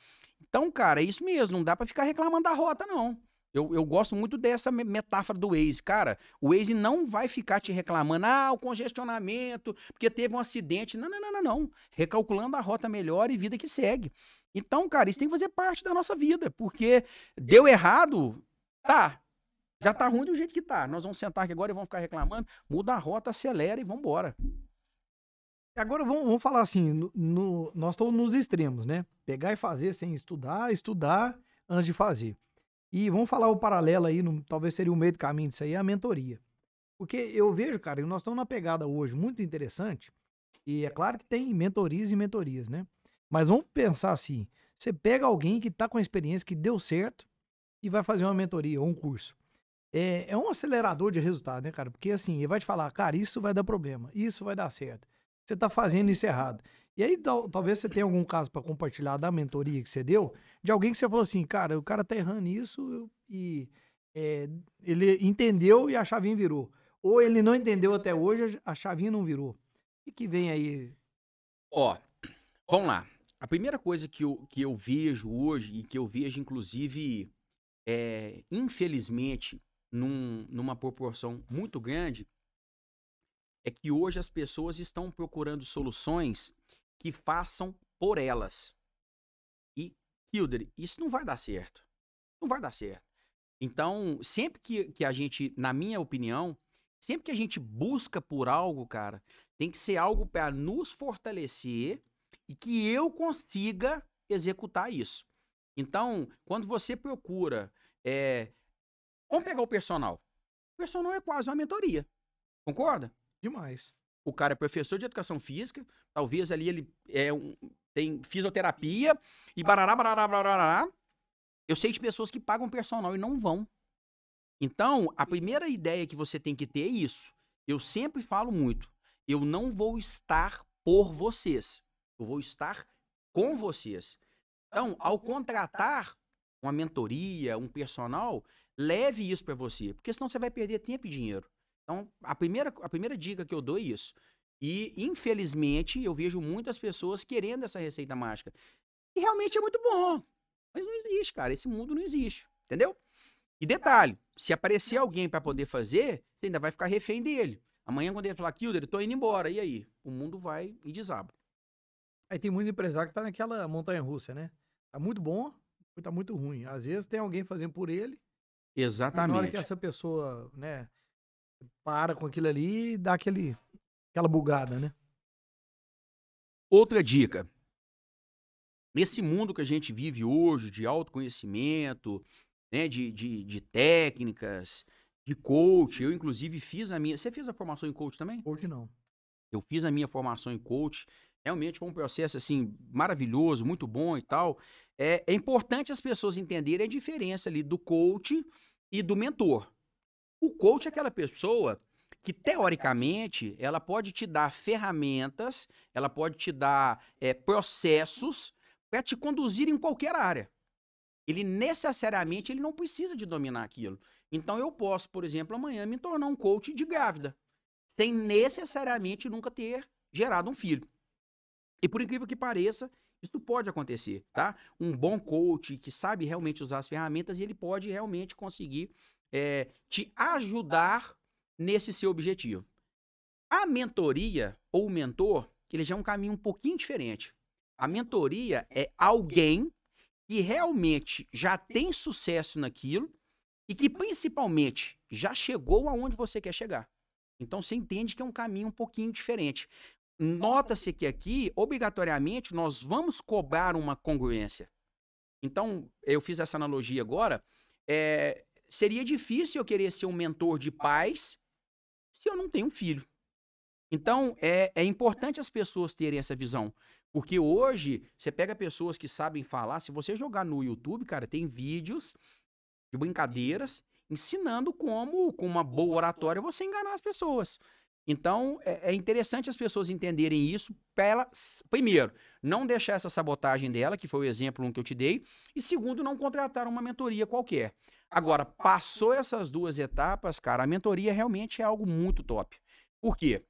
Então, cara, é isso mesmo. Não dá pra ficar reclamando da rota, não. Eu, eu gosto muito dessa me- metáfora do Waze. Cara, o Waze não vai ficar te reclamando, ah, o congestionamento, porque teve um acidente. Não, não, não, não, não. Recalculando a rota melhor e vida que segue. Então, cara, isso tem que fazer parte da nossa vida, porque deu errado, tá. Já tá ruim do jeito que tá. Nós vamos sentar aqui agora e vamos ficar reclamando. Muda a rota, acelera e vambora. Agora vamos, vamos falar assim, no, no- nós estamos nos extremos, né? Pegar e fazer sem estudar, estudar antes de fazer. E vamos falar o paralelo aí, no- talvez seria o meio do caminho disso aí, é a mentoria. Porque eu vejo, cara, nós estamos numa pegada hoje muito interessante, e é claro que tem mentorias e mentorias, né? Mas vamos pensar assim, você pega alguém que está com a experiência, que deu certo, e vai fazer uma mentoria ou um curso. é, é um acelerador de resultado, né, cara? Porque assim, ele vai te falar, cara, isso vai dar problema, isso vai dar certo. Você tá fazendo isso errado. E aí, tal, talvez você tenha algum caso para compartilhar da mentoria que você deu, de alguém que você falou assim, cara, o cara tá errando isso e é, ele entendeu e a chavinha virou. Ou ele não entendeu até hoje, a chavinha não virou. E que vem aí? Ó, vamos lá. A primeira coisa que eu, que eu vejo hoje, e que eu vejo, inclusive, é, infelizmente, num, numa proporção muito grande, é que hoje as pessoas estão procurando soluções que façam por elas. E, Hilder, isso não vai dar certo. Não vai dar certo. Então, sempre que, que a gente, na minha opinião, sempre que a gente busca por algo, cara, tem que ser algo para nos fortalecer e que eu consiga executar isso. Então, quando você procura é, Vamos pegar o personal. O personal é quase uma mentoria. Concorda? Demais. O cara é professor de educação física, talvez ali ele é um, tem fisioterapia e barará, barará, barará. Eu sei de pessoas que pagam personal e não vão. Então, a primeira ideia que você tem que ter é isso. Eu sempre falo muito. Eu não vou estar por vocês. Eu vou estar com vocês. Então, ao contratar uma mentoria, um personal, Leve isso para você, porque senão você vai perder tempo e dinheiro. Então, a primeira, a primeira dica que eu dou é isso. E, infelizmente, eu vejo muitas pessoas querendo essa receita mágica. E realmente é muito bom. Mas não existe, cara. Esse mundo não existe. Entendeu? E detalhe: se aparecer alguém para poder fazer, você ainda vai ficar refém dele. Amanhã, quando ele falar, Kilder, eu tô indo embora. E aí? O mundo vai e desaba. Aí tem muito empresário que tá naquela montanha russa, né? Tá muito bom, tá muito ruim. Às vezes tem alguém fazendo por ele Exatamente. Na hora que essa pessoa, né, para com aquilo ali e dá aquele, aquela bugada, né? Outra dica. Nesse mundo que a gente vive hoje, de autoconhecimento, né, de, de, de técnicas, de coach, eu inclusive fiz a minha. Você fez a formação em coach também? Coach não. Eu fiz a minha formação em coach. Realmente foi um processo assim maravilhoso, muito bom e tal. É, é importante as pessoas entenderem a diferença ali do coach e do mentor. O coach é aquela pessoa que teoricamente ela pode te dar ferramentas, ela pode te dar é, processos para te conduzir em qualquer área. Ele necessariamente ele não precisa de dominar aquilo. Então eu posso, por exemplo, amanhã me tornar um coach de grávida, sem necessariamente nunca ter gerado um filho. E por incrível que pareça, isso pode acontecer, tá? Um bom coach que sabe realmente usar as ferramentas, ele pode realmente conseguir é, te ajudar nesse seu objetivo. A mentoria ou o mentor, ele já é um caminho um pouquinho diferente. A mentoria é alguém que realmente já tem sucesso naquilo e que principalmente já chegou aonde você quer chegar. Então você entende que é um caminho um pouquinho diferente. Nota-se que aqui, obrigatoriamente, nós vamos cobrar uma congruência. Então, eu fiz essa analogia agora. É, seria difícil eu querer ser um mentor de pais se eu não tenho um filho. Então, é, é importante as pessoas terem essa visão. Porque hoje, você pega pessoas que sabem falar, se você jogar no YouTube, cara, tem vídeos de brincadeiras ensinando como, com uma boa oratória, você enganar as pessoas. Então, é, é interessante as pessoas entenderem isso para ela, primeiro, não deixar essa sabotagem dela, que foi o exemplo que eu te dei, e segundo, não contratar uma mentoria qualquer. Agora, passou essas duas etapas, cara, a mentoria realmente é algo muito top. Por quê?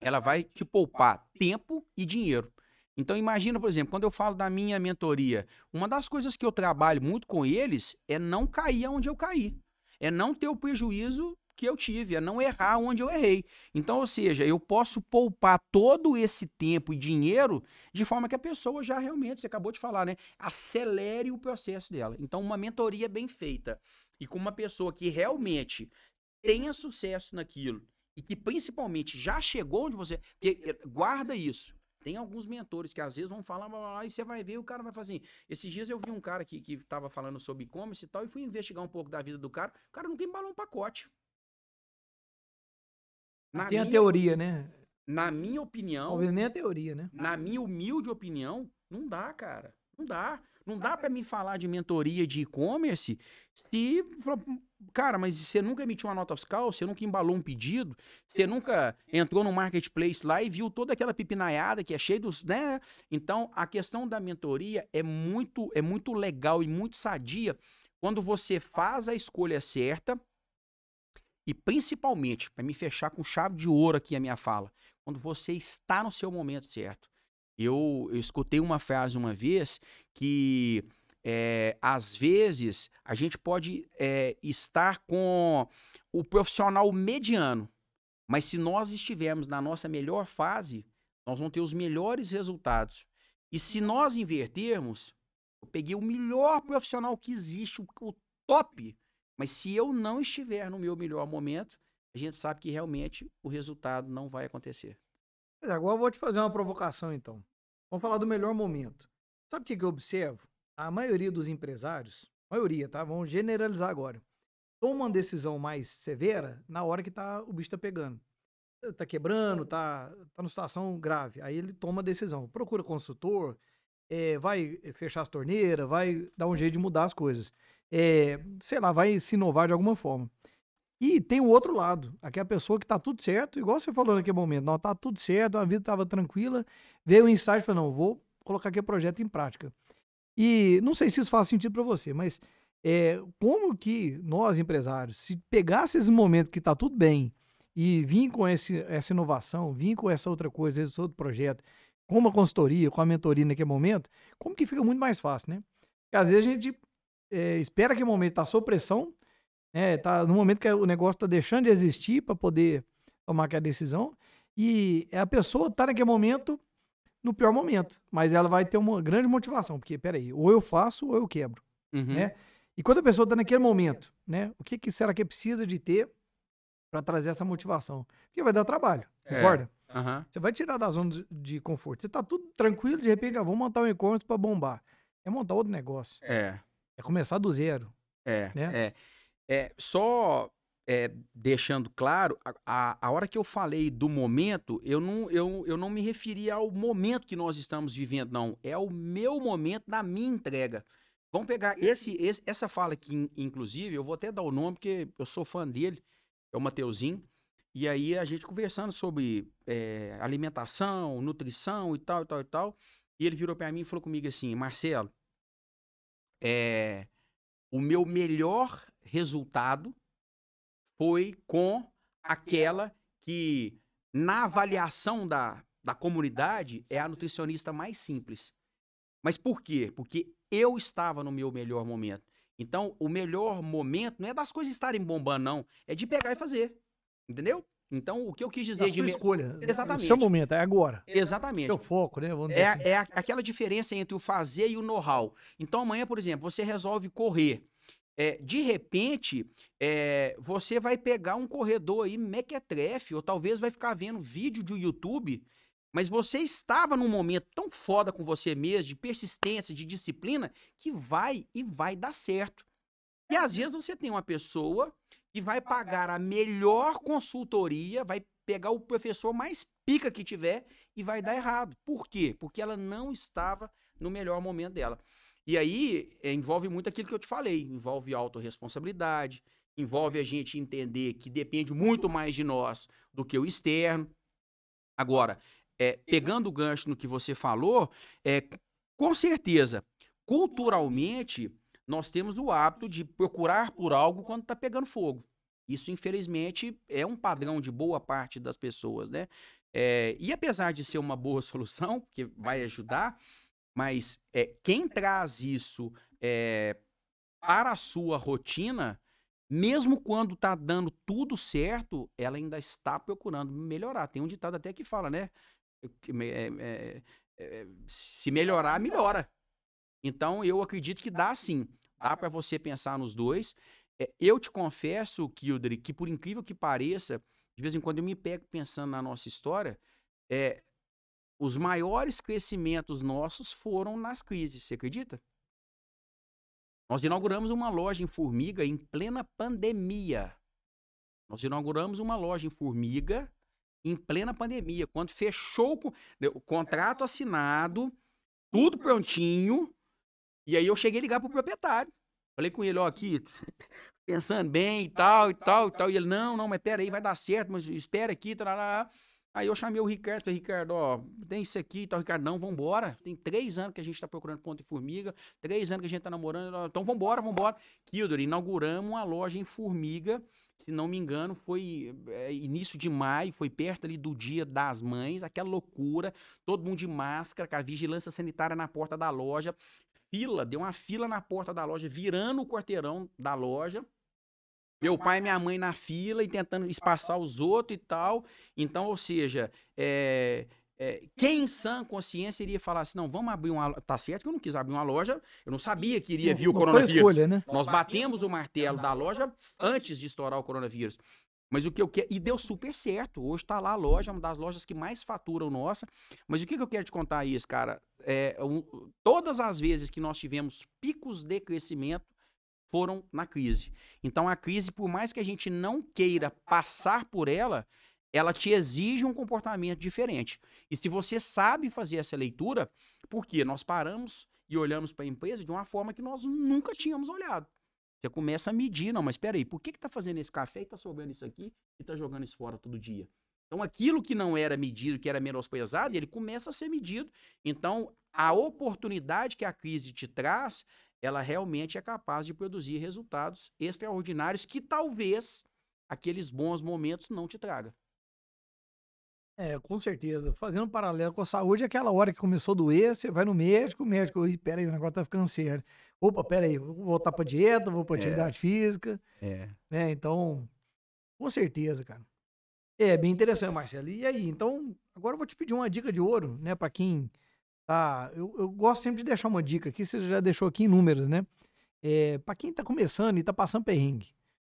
Ela vai te poupar tempo e dinheiro. Então imagina, por exemplo, quando eu falo da minha mentoria, uma das coisas que eu trabalho muito com eles é não cair onde eu caí. É não ter o prejuízo que eu tive, é não errar onde eu errei. Então, ou seja, eu posso poupar todo esse tempo e dinheiro de forma que a pessoa já realmente, você acabou de falar, né? Acelere o processo dela. Então, uma mentoria bem feita e com uma pessoa que realmente tenha sucesso naquilo e que principalmente já chegou onde você. Eh, guarda isso. Tem alguns mentores que às vezes vão falar, blá, blá, blá, e você vai ver, o cara vai fazer assim. Esses dias eu vi um cara que, que tava falando sobre e-commerce e tal, e fui investigar um pouco da vida do cara. O cara nunca embalou um pacote. Na Tem a teoria, né? Na minha opinião. Talvez nem a teoria, né? Na minha humilde opinião, não dá, cara. Não dá. Não dá para me falar de mentoria de e-commerce se. Cara, mas você nunca emitiu uma nota fiscal, você nunca embalou um pedido, você nunca entrou no marketplace lá e viu toda aquela pipinaiada que é cheia dos. né? Então, a questão da mentoria é muito, é muito legal e muito sadia quando você faz a escolha certa. E principalmente, para me fechar com chave de ouro aqui a minha fala, quando você está no seu momento certo. Eu, eu escutei uma frase uma vez que é, às vezes a gente pode é, estar com o profissional mediano, mas se nós estivermos na nossa melhor fase, nós vamos ter os melhores resultados. E se nós invertermos, eu peguei o melhor profissional que existe, o, o top, mas se eu não estiver no meu melhor momento, a gente sabe que realmente o resultado não vai acontecer. Agora eu vou te fazer uma provocação, então. Vamos falar do melhor momento. Sabe o que, eu observo? A maioria dos empresários, maioria, tá? Vamos generalizar agora. Toma uma decisão mais severa na hora que tá, o bicho tá pegando. Tá quebrando, tá, tá numa situação grave. Aí ele toma a decisão. Procura consultor, é, vai fechar as torneiras, vai dar um jeito de mudar as coisas. É, sei lá, vai se inovar de alguma forma. E tem o outro lado, aqui é a pessoa que tá tudo certo, igual você falou naquele momento, não, tá tudo certo, a vida tava tranquila, veio o insight e falou, não, vou colocar aqui o projeto em prática. E não sei se isso faz sentido para você, mas é, como que nós, empresários, se pegasse esse momento que tá tudo bem e vir com esse, essa inovação, vir com essa outra coisa, esse outro projeto, com uma consultoria, com a mentoria naquele momento, como que fica muito mais fácil, né? Porque às vezes a gente é, espera que o momento tá sob pressão, né? Tá no momento que o negócio está deixando de existir para poder tomar aquela decisão. E a pessoa está naquele momento no pior momento, mas ela vai ter uma grande motivação, porque peraí, ou eu faço ou eu quebro, uhum. né? E quando a pessoa está naquele momento, né? O que, que, será que precisa de ter para trazer essa motivação? Porque vai dar trabalho, é. concorda? Uhum. Você vai tirar da zona de conforto. Você está tudo tranquilo, de repente, ah, vamos montar um e-commerce para bombar. É montar outro negócio. É. É começar do zero. É. Né? É. É, só é, deixando claro, a, a hora que eu falei do momento, eu não, eu, eu não me referi ao momento que nós estamos vivendo, não. É o meu momento da minha entrega. Vamos pegar esse, esse, essa fala aqui, inclusive, eu vou até dar o nome, porque eu sou fã dele, é o Mateuzinho. E aí a gente conversando sobre é, alimentação, nutrição e tal, e tal, e tal. E ele virou para mim e falou comigo assim, Marcelo, é, o meu melhor resultado foi com aquela que, na avaliação da, da comunidade, é a nutricionista mais simples. Mas por quê? Porque eu estava no meu melhor momento. Então, o melhor momento não é das coisas estarem bombando, não. É de pegar e fazer. Entendeu? Então, o que eu quis dizer a de. Sua escolha. Exatamente. O seu momento, é agora. Exatamente. O seu foco, né? Vamos é, assim. é aquela diferença entre o fazer e o know-how. Então, amanhã, por exemplo, você resolve correr. É, de repente, é, você vai pegar um corredor aí mequetrefe, ou talvez vai ficar vendo vídeo do YouTube, mas você estava num momento tão foda com você mesmo, de persistência, de disciplina, que vai e vai dar certo. E às vezes você tem uma pessoa que vai pagar a melhor consultoria, vai pegar o professor mais pica que tiver e vai dar errado. Por quê? Porque ela não estava no melhor momento dela. E aí é, envolve muito aquilo que eu te falei, envolve autorresponsabilidade, envolve a gente entender que depende muito mais de nós do que o externo. Agora, é, pegando o gancho no que você falou, é, com certeza, culturalmente, nós temos o hábito de procurar por algo quando está pegando fogo. Isso, infelizmente, é um padrão de boa parte das pessoas, né? É, e apesar de ser uma boa solução, porque vai ajudar, mas é, quem traz isso é, para a sua rotina, mesmo quando tá dando tudo certo, ela ainda está procurando melhorar. Tem um ditado até que fala, né? É, se melhorar, melhora. Então eu acredito que dá sim. Dá para você pensar nos dois. eu te confesso, Kildre, que por incrível que pareça, de vez em quando eu me pego pensando na nossa história, é, os maiores crescimentos nossos foram nas crises, você acredita? Nós inauguramos uma loja em Formiga em plena pandemia. Nós inauguramos uma loja em Formiga em plena pandemia, quando fechou o contrato assinado, tudo prontinho. E aí eu cheguei a ligar pro proprietário. Falei com ele, ó, aqui, pensando bem e tal, e tal, e tal. E ele, não, não, mas pera aí, vai dar certo, mas espera aqui, tarará. Aí eu chamei o Ricardo, falei, Ricardo, ó, tem isso aqui e tal. Ricardo, não, vambora. Tem três anos que a gente tá procurando ponto de formiga, três anos que a gente tá namorando, então vambora, vambora. Kildor, inauguramos uma loja em Formiga, se não me engano, foi é, início de maio, foi perto ali do dia das mães, aquela loucura, todo mundo de máscara, com a vigilância sanitária na porta da loja, fila, deu uma fila na porta da loja, virando o quarteirão da loja, meu pai e minha mãe na fila e tentando espaçar os outros e tal. Então, ou seja, é, é, quem em sã consciência iria falar assim, não, vamos abrir uma Tá certo que eu não quis abrir uma loja, eu não sabia que iria vir o coronavírus. Escolha, né? Nós batemos o martelo da loja antes de estourar o coronavírus. Mas o que eu quero. E deu super certo. Hoje está lá a loja, uma das lojas que mais faturam nossa. Mas o que, que eu quero te contar isso, cara? É, um, todas as vezes que nós tivemos picos de crescimento, foram na crise. Então a crise, por mais que a gente não queira passar por ela, ela te exige um comportamento diferente. E se você sabe fazer essa leitura, porque nós paramos e olhamos para a empresa de uma forma que nós nunca tínhamos olhado. Você começa a medir, não, mas espera aí, por que está fazendo esse café e está sobrando isso aqui e está jogando isso fora todo dia? Então, aquilo que não era medido, que era menosprezado, ele começa a ser medido. Então, a oportunidade que a crise te traz ela realmente é capaz de produzir resultados extraordinários que talvez aqueles bons momentos não te traga. É, com certeza. Fazendo um paralelo com a saúde, é aquela hora que começou a doer, você vai no médico, o médico, pera aí, o negócio tá ficando sério. Opa, pera aí, vou voltar pra dieta, vou pra é. atividade é. física. É. Né? Então, com certeza, cara. É, bem interessante, Marcelo. E aí, então, agora eu vou te pedir uma dica de ouro, né, para quem Tá, eu, eu gosto sempre de deixar uma dica aqui, você já deixou aqui em números, né? É, para quem tá começando e tá passando perrengue.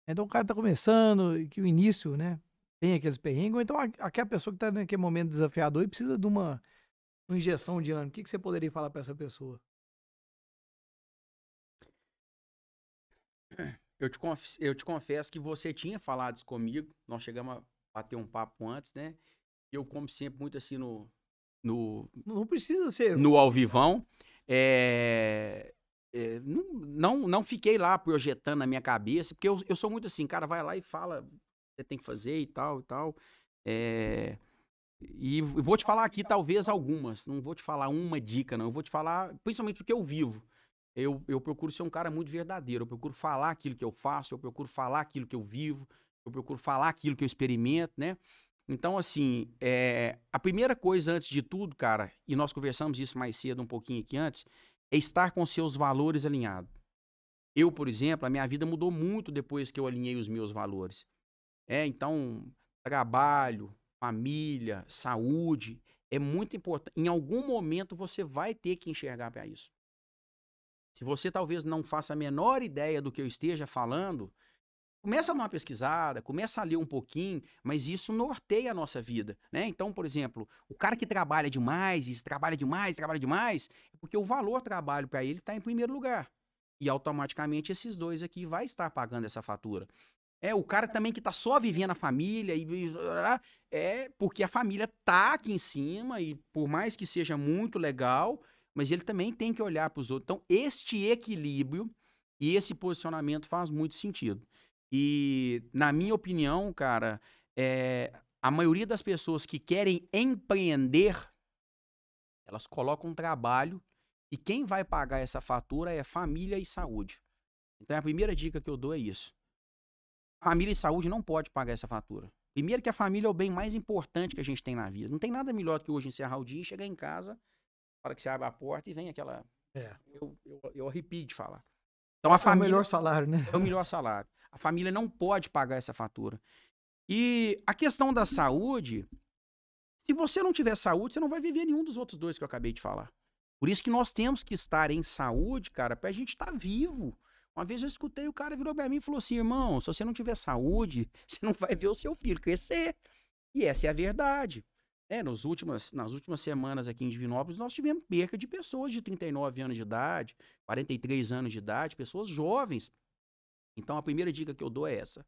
Então o cara tá começando, que o início, né, tem aqueles perrengues, ou então aquela pessoa que tá naquele momento desafiador e precisa de uma, uma injeção de ânimo. O que, que você poderia falar para essa pessoa? Eu te, eu te confesso que você tinha falado isso comigo, nós chegamos a bater um papo antes, né? Eu, como sempre, muito assim no, no. Não precisa ser. No alvivão. É, é, não, não, não fiquei lá projetando na minha cabeça, porque eu, eu sou muito assim, cara, vai lá e fala, tem que fazer e tal e tal. É, e vou te falar aqui, talvez, algumas. Não vou te falar uma dica, não. Eu vou te falar, principalmente o que eu vivo. Eu, eu procuro ser um cara muito verdadeiro. Eu procuro falar aquilo que eu faço, eu procuro falar aquilo que eu vivo, eu procuro falar aquilo que eu experimento, né? Então, assim, é, a primeira coisa antes de tudo, cara, e nós conversamos isso mais cedo um pouquinho aqui antes, é estar com seus valores alinhados. Eu, por exemplo, a minha vida mudou muito depois que eu alinhei os meus valores. É, então, trabalho, família, saúde, é muito importante. Em algum momento você vai ter que enxergar para isso. Se você talvez não faça a menor ideia do que eu esteja falando, Começa a dar uma pesquisada, começa a ler um pouquinho, mas isso norteia a nossa vida, né? Então, por exemplo, o cara que trabalha demais, trabalha demais, trabalha demais, é porque o valor trabalho para ele está em primeiro lugar. E automaticamente esses dois aqui vai estar pagando essa fatura. É, o cara também que tá só vivendo a família e é porque a família tá aqui em cima e por mais que seja muito legal, mas ele também tem que olhar para os outros. Então, este equilíbrio e esse posicionamento faz muito sentido. E, na minha opinião, cara, é, a maioria das pessoas que querem empreender, elas colocam um trabalho e quem vai pagar essa fatura é família e saúde. Então, a primeira dica que eu dou é isso. Família e saúde não pode pagar essa fatura. Primeiro que a família é o bem mais importante que a gente tem na vida. Não tem nada melhor do que hoje encerrar o dia e chegar em casa, para que você abre a porta e vem aquela... É. Eu, eu, eu arrepio de falar. Então, a família... É o melhor salário, né? É o melhor salário. A família não pode pagar essa fatura. E a questão da saúde, se você não tiver saúde, você não vai viver nenhum dos outros dois que eu acabei de falar. Por isso que nós temos que estar em saúde, cara, pra gente estar tá vivo. Uma vez eu escutei, o cara virou pra mim e falou assim: irmão, se você não tiver saúde, você não vai ver o seu filho crescer. E essa é a verdade. É, nos últimas, nas últimas semanas aqui em Divinópolis, nós tivemos perca de pessoas de 39 anos de idade, 43 anos de idade, pessoas jovens então a primeira dica que eu dou é essa.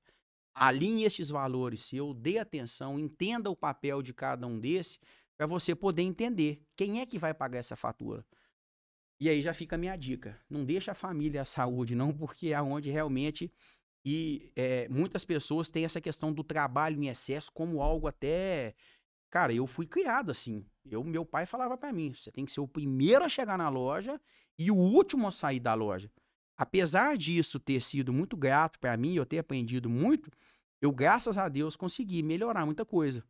Alinhe esses valores seu, dê atenção, entenda o papel de cada um desse, para você poder entender quem é que vai pagar essa fatura. E aí já fica a minha dica. Não deixa a família a saúde, não, porque é onde realmente. E é, muitas pessoas têm essa questão do trabalho em excesso como algo até. Cara, eu fui criado assim. Eu, meu pai falava para mim: você tem que ser o primeiro a chegar na loja e o último a sair da loja. Apesar disso ter sido muito grato para mim, eu ter aprendido muito, eu, graças a Deus, consegui melhorar muita coisa.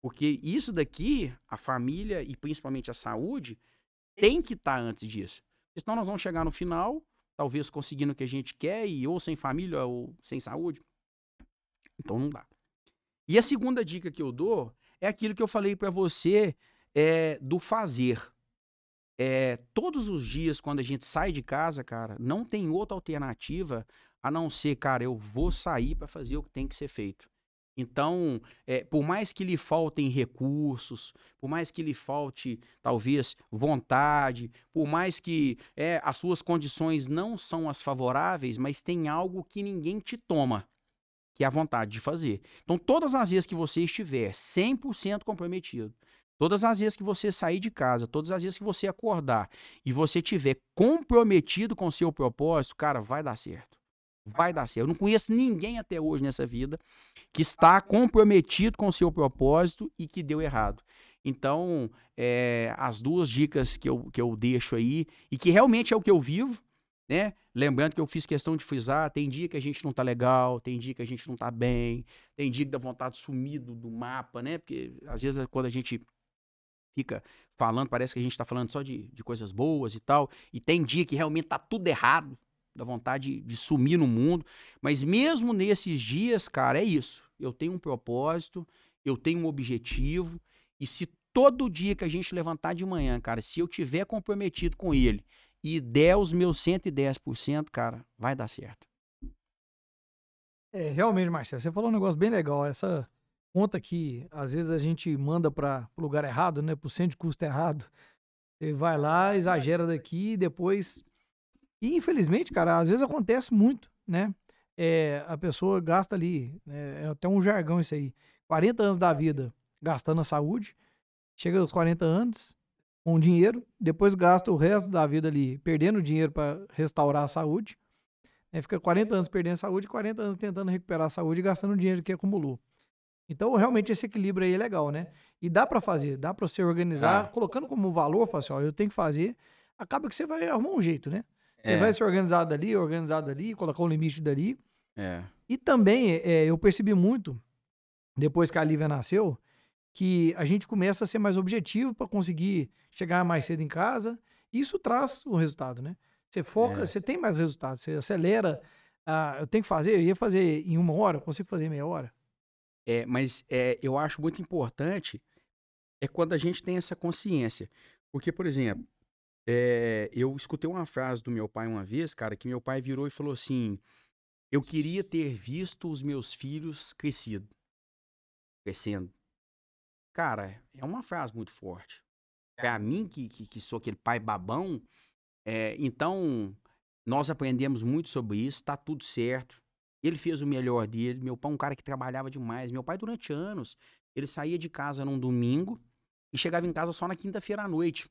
Porque isso daqui, a família e principalmente a saúde, tem que estar tá antes disso. Senão nós vamos chegar no final, talvez conseguindo o que a gente quer, e ou sem família ou sem saúde. Então não dá. E a segunda dica que eu dou é aquilo que eu falei para você é, do fazer. É, todos os dias, quando a gente sai de casa, cara, não tem outra alternativa a não ser, cara, eu vou sair para fazer o que tem que ser feito. Então, é, por mais que lhe faltem recursos, por mais que lhe falte, talvez, vontade, por mais que é, as suas condições não são as favoráveis, mas tem algo que ninguém te toma, que é a vontade de fazer. Então, todas as vezes que você estiver 100% comprometido, todas as vezes que você sair de casa, todas as vezes que você acordar e você estiver comprometido com o seu propósito, cara, vai dar certo vai dar certo. Eu não conheço ninguém até hoje nessa vida que está comprometido com o seu propósito e que deu errado. Então, é, as duas dicas que eu, que eu deixo aí, e que realmente é o que eu vivo, né? Lembrando que eu fiz questão de frisar, tem dia que a gente não tá legal, tem dia que a gente não tá bem, tem dia que dá vontade de sumir do, do mapa, né? Porque às vezes quando a gente fica falando, parece que a gente tá falando só de, de coisas boas e tal, e tem dia que realmente tá tudo errado, da vontade de sumir no mundo. Mas mesmo nesses dias, cara, é isso. Eu tenho um propósito, eu tenho um objetivo, e se todo dia que a gente levantar de manhã, cara, se eu tiver comprometido com ele e der os meus 110%, cara, vai dar certo. É, realmente, Marcelo, você falou um negócio bem legal. Essa conta que às vezes a gente manda para o lugar errado, né, para o centro de custo errado. Você vai lá, exagera daqui e depois e infelizmente, cara, às vezes acontece muito, né? É, a pessoa gasta ali, né, é até um jargão isso aí, 40 anos da vida gastando a saúde, chega aos 40 anos com dinheiro, depois gasta o resto da vida ali perdendo dinheiro para restaurar a saúde, né, fica 40 anos perdendo a saúde, 40 anos tentando recuperar a saúde e gastando o dinheiro que acumulou. Então, realmente, esse equilíbrio aí é legal, né? E dá para fazer, dá para você organizar, ah. colocando como valor, fala assim, ó, eu tenho que fazer, acaba que você vai arrumar um jeito, né? Você é. vai se organizar dali, organizar dali, colocar um limite dali. É. E também é, eu percebi muito, depois que a Lívia nasceu, que a gente começa a ser mais objetivo para conseguir chegar mais cedo em casa. Isso traz o resultado, né? Você foca, é. você tem mais resultado, você acelera. Ah, eu tenho que fazer, eu ia fazer em uma hora, consigo fazer em meia hora. É, mas é, eu acho muito importante é quando a gente tem essa consciência. Porque, por exemplo, é, eu escutei uma frase do meu pai uma vez, cara, que meu pai virou e falou assim: Eu queria ter visto os meus filhos crescido, crescendo. Cara, é uma frase muito forte. Pra mim, que, que, que sou aquele pai babão, é, então nós aprendemos muito sobre isso, tá tudo certo. Ele fez o melhor dele. Meu pai é um cara que trabalhava demais. Meu pai, durante anos, ele saía de casa num domingo e chegava em casa só na quinta-feira à noite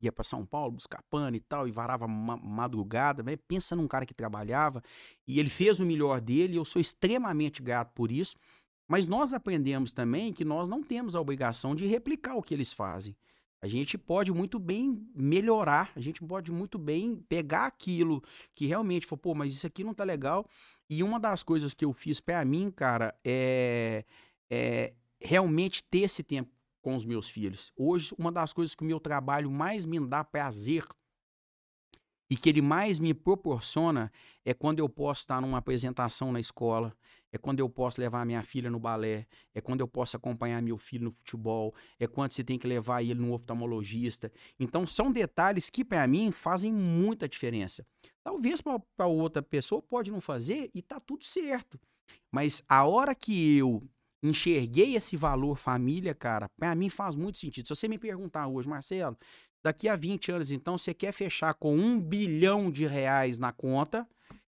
ia para São Paulo buscar pano e tal, e varava ma madrugada. Né? Pensa num cara que trabalhava, e ele fez o melhor dele, eu sou extremamente grato por isso. Mas nós aprendemos também que nós não temos a obrigação de replicar o que eles fazem. A gente pode muito bem melhorar, a gente pode muito bem pegar aquilo que realmente for, pô, mas isso aqui não tá legal. E uma das coisas que eu fiz para mim, cara, é, é realmente ter esse tempo com os meus filhos. Hoje, uma das coisas que o meu trabalho mais me dá prazer e que ele mais me proporciona é quando eu posso estar numa apresentação na escola, é quando eu posso levar minha filha no balé, é quando eu posso acompanhar meu filho no futebol, é quando você tem que levar ele no oftalmologista. Então são detalhes que para mim fazem muita diferença. Talvez para outra pessoa pode não fazer e tá tudo certo. Mas a hora que eu enxerguei esse valor família, cara, para mim faz muito sentido. Se você me perguntar hoje, Marcelo, daqui a 20 anos, então, você quer fechar com um bilhão de reais na conta,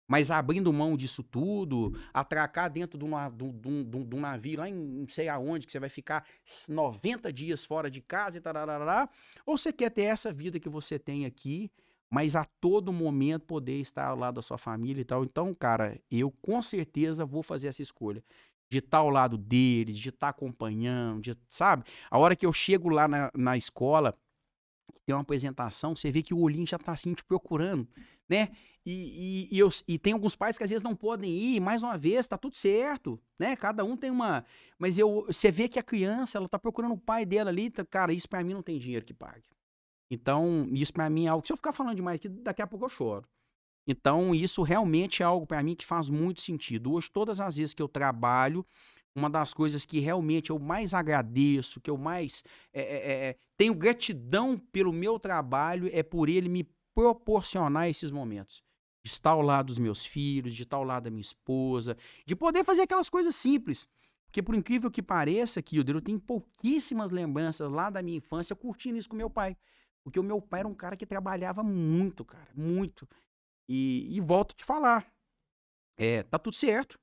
mas abrindo mão disso tudo, atracar dentro de, de, de, de um navio lá em não sei aonde, que você vai ficar 90 dias fora de casa e tal, ou você quer ter essa vida que você tem aqui, mas a todo momento poder estar ao lado da sua família e tal. Então, cara, eu com certeza vou fazer essa escolha. De estar ao lado deles, de estar acompanhando, de, sabe? A hora que eu chego lá na, na escola, tem uma apresentação, você vê que o olhinho já tá assim te procurando, né? E, e, e, eu, e tem alguns pais que às vezes não podem ir, mais uma vez, tá tudo certo, né? Cada um tem uma. Mas eu, você vê que a criança, ela tá procurando o pai dela ali, tá, cara, isso para mim não tem dinheiro que pague. Então, isso para mim é algo. Se eu ficar falando demais aqui, daqui a pouco eu choro. Então, isso realmente é algo para mim que faz muito sentido. Hoje, todas as vezes que eu trabalho, uma das coisas que realmente eu mais agradeço, que eu mais é, é, tenho gratidão pelo meu trabalho, é por ele me proporcionar esses momentos. De estar ao lado dos meus filhos, de estar ao lado da minha esposa, de poder fazer aquelas coisas simples. Porque, por incrível que pareça, Kilder, eu tenho pouquíssimas lembranças lá da minha infância curtindo isso com meu pai. Porque o meu pai era um cara que trabalhava muito, cara, muito. E, e volto a te falar, é, tá tudo certo,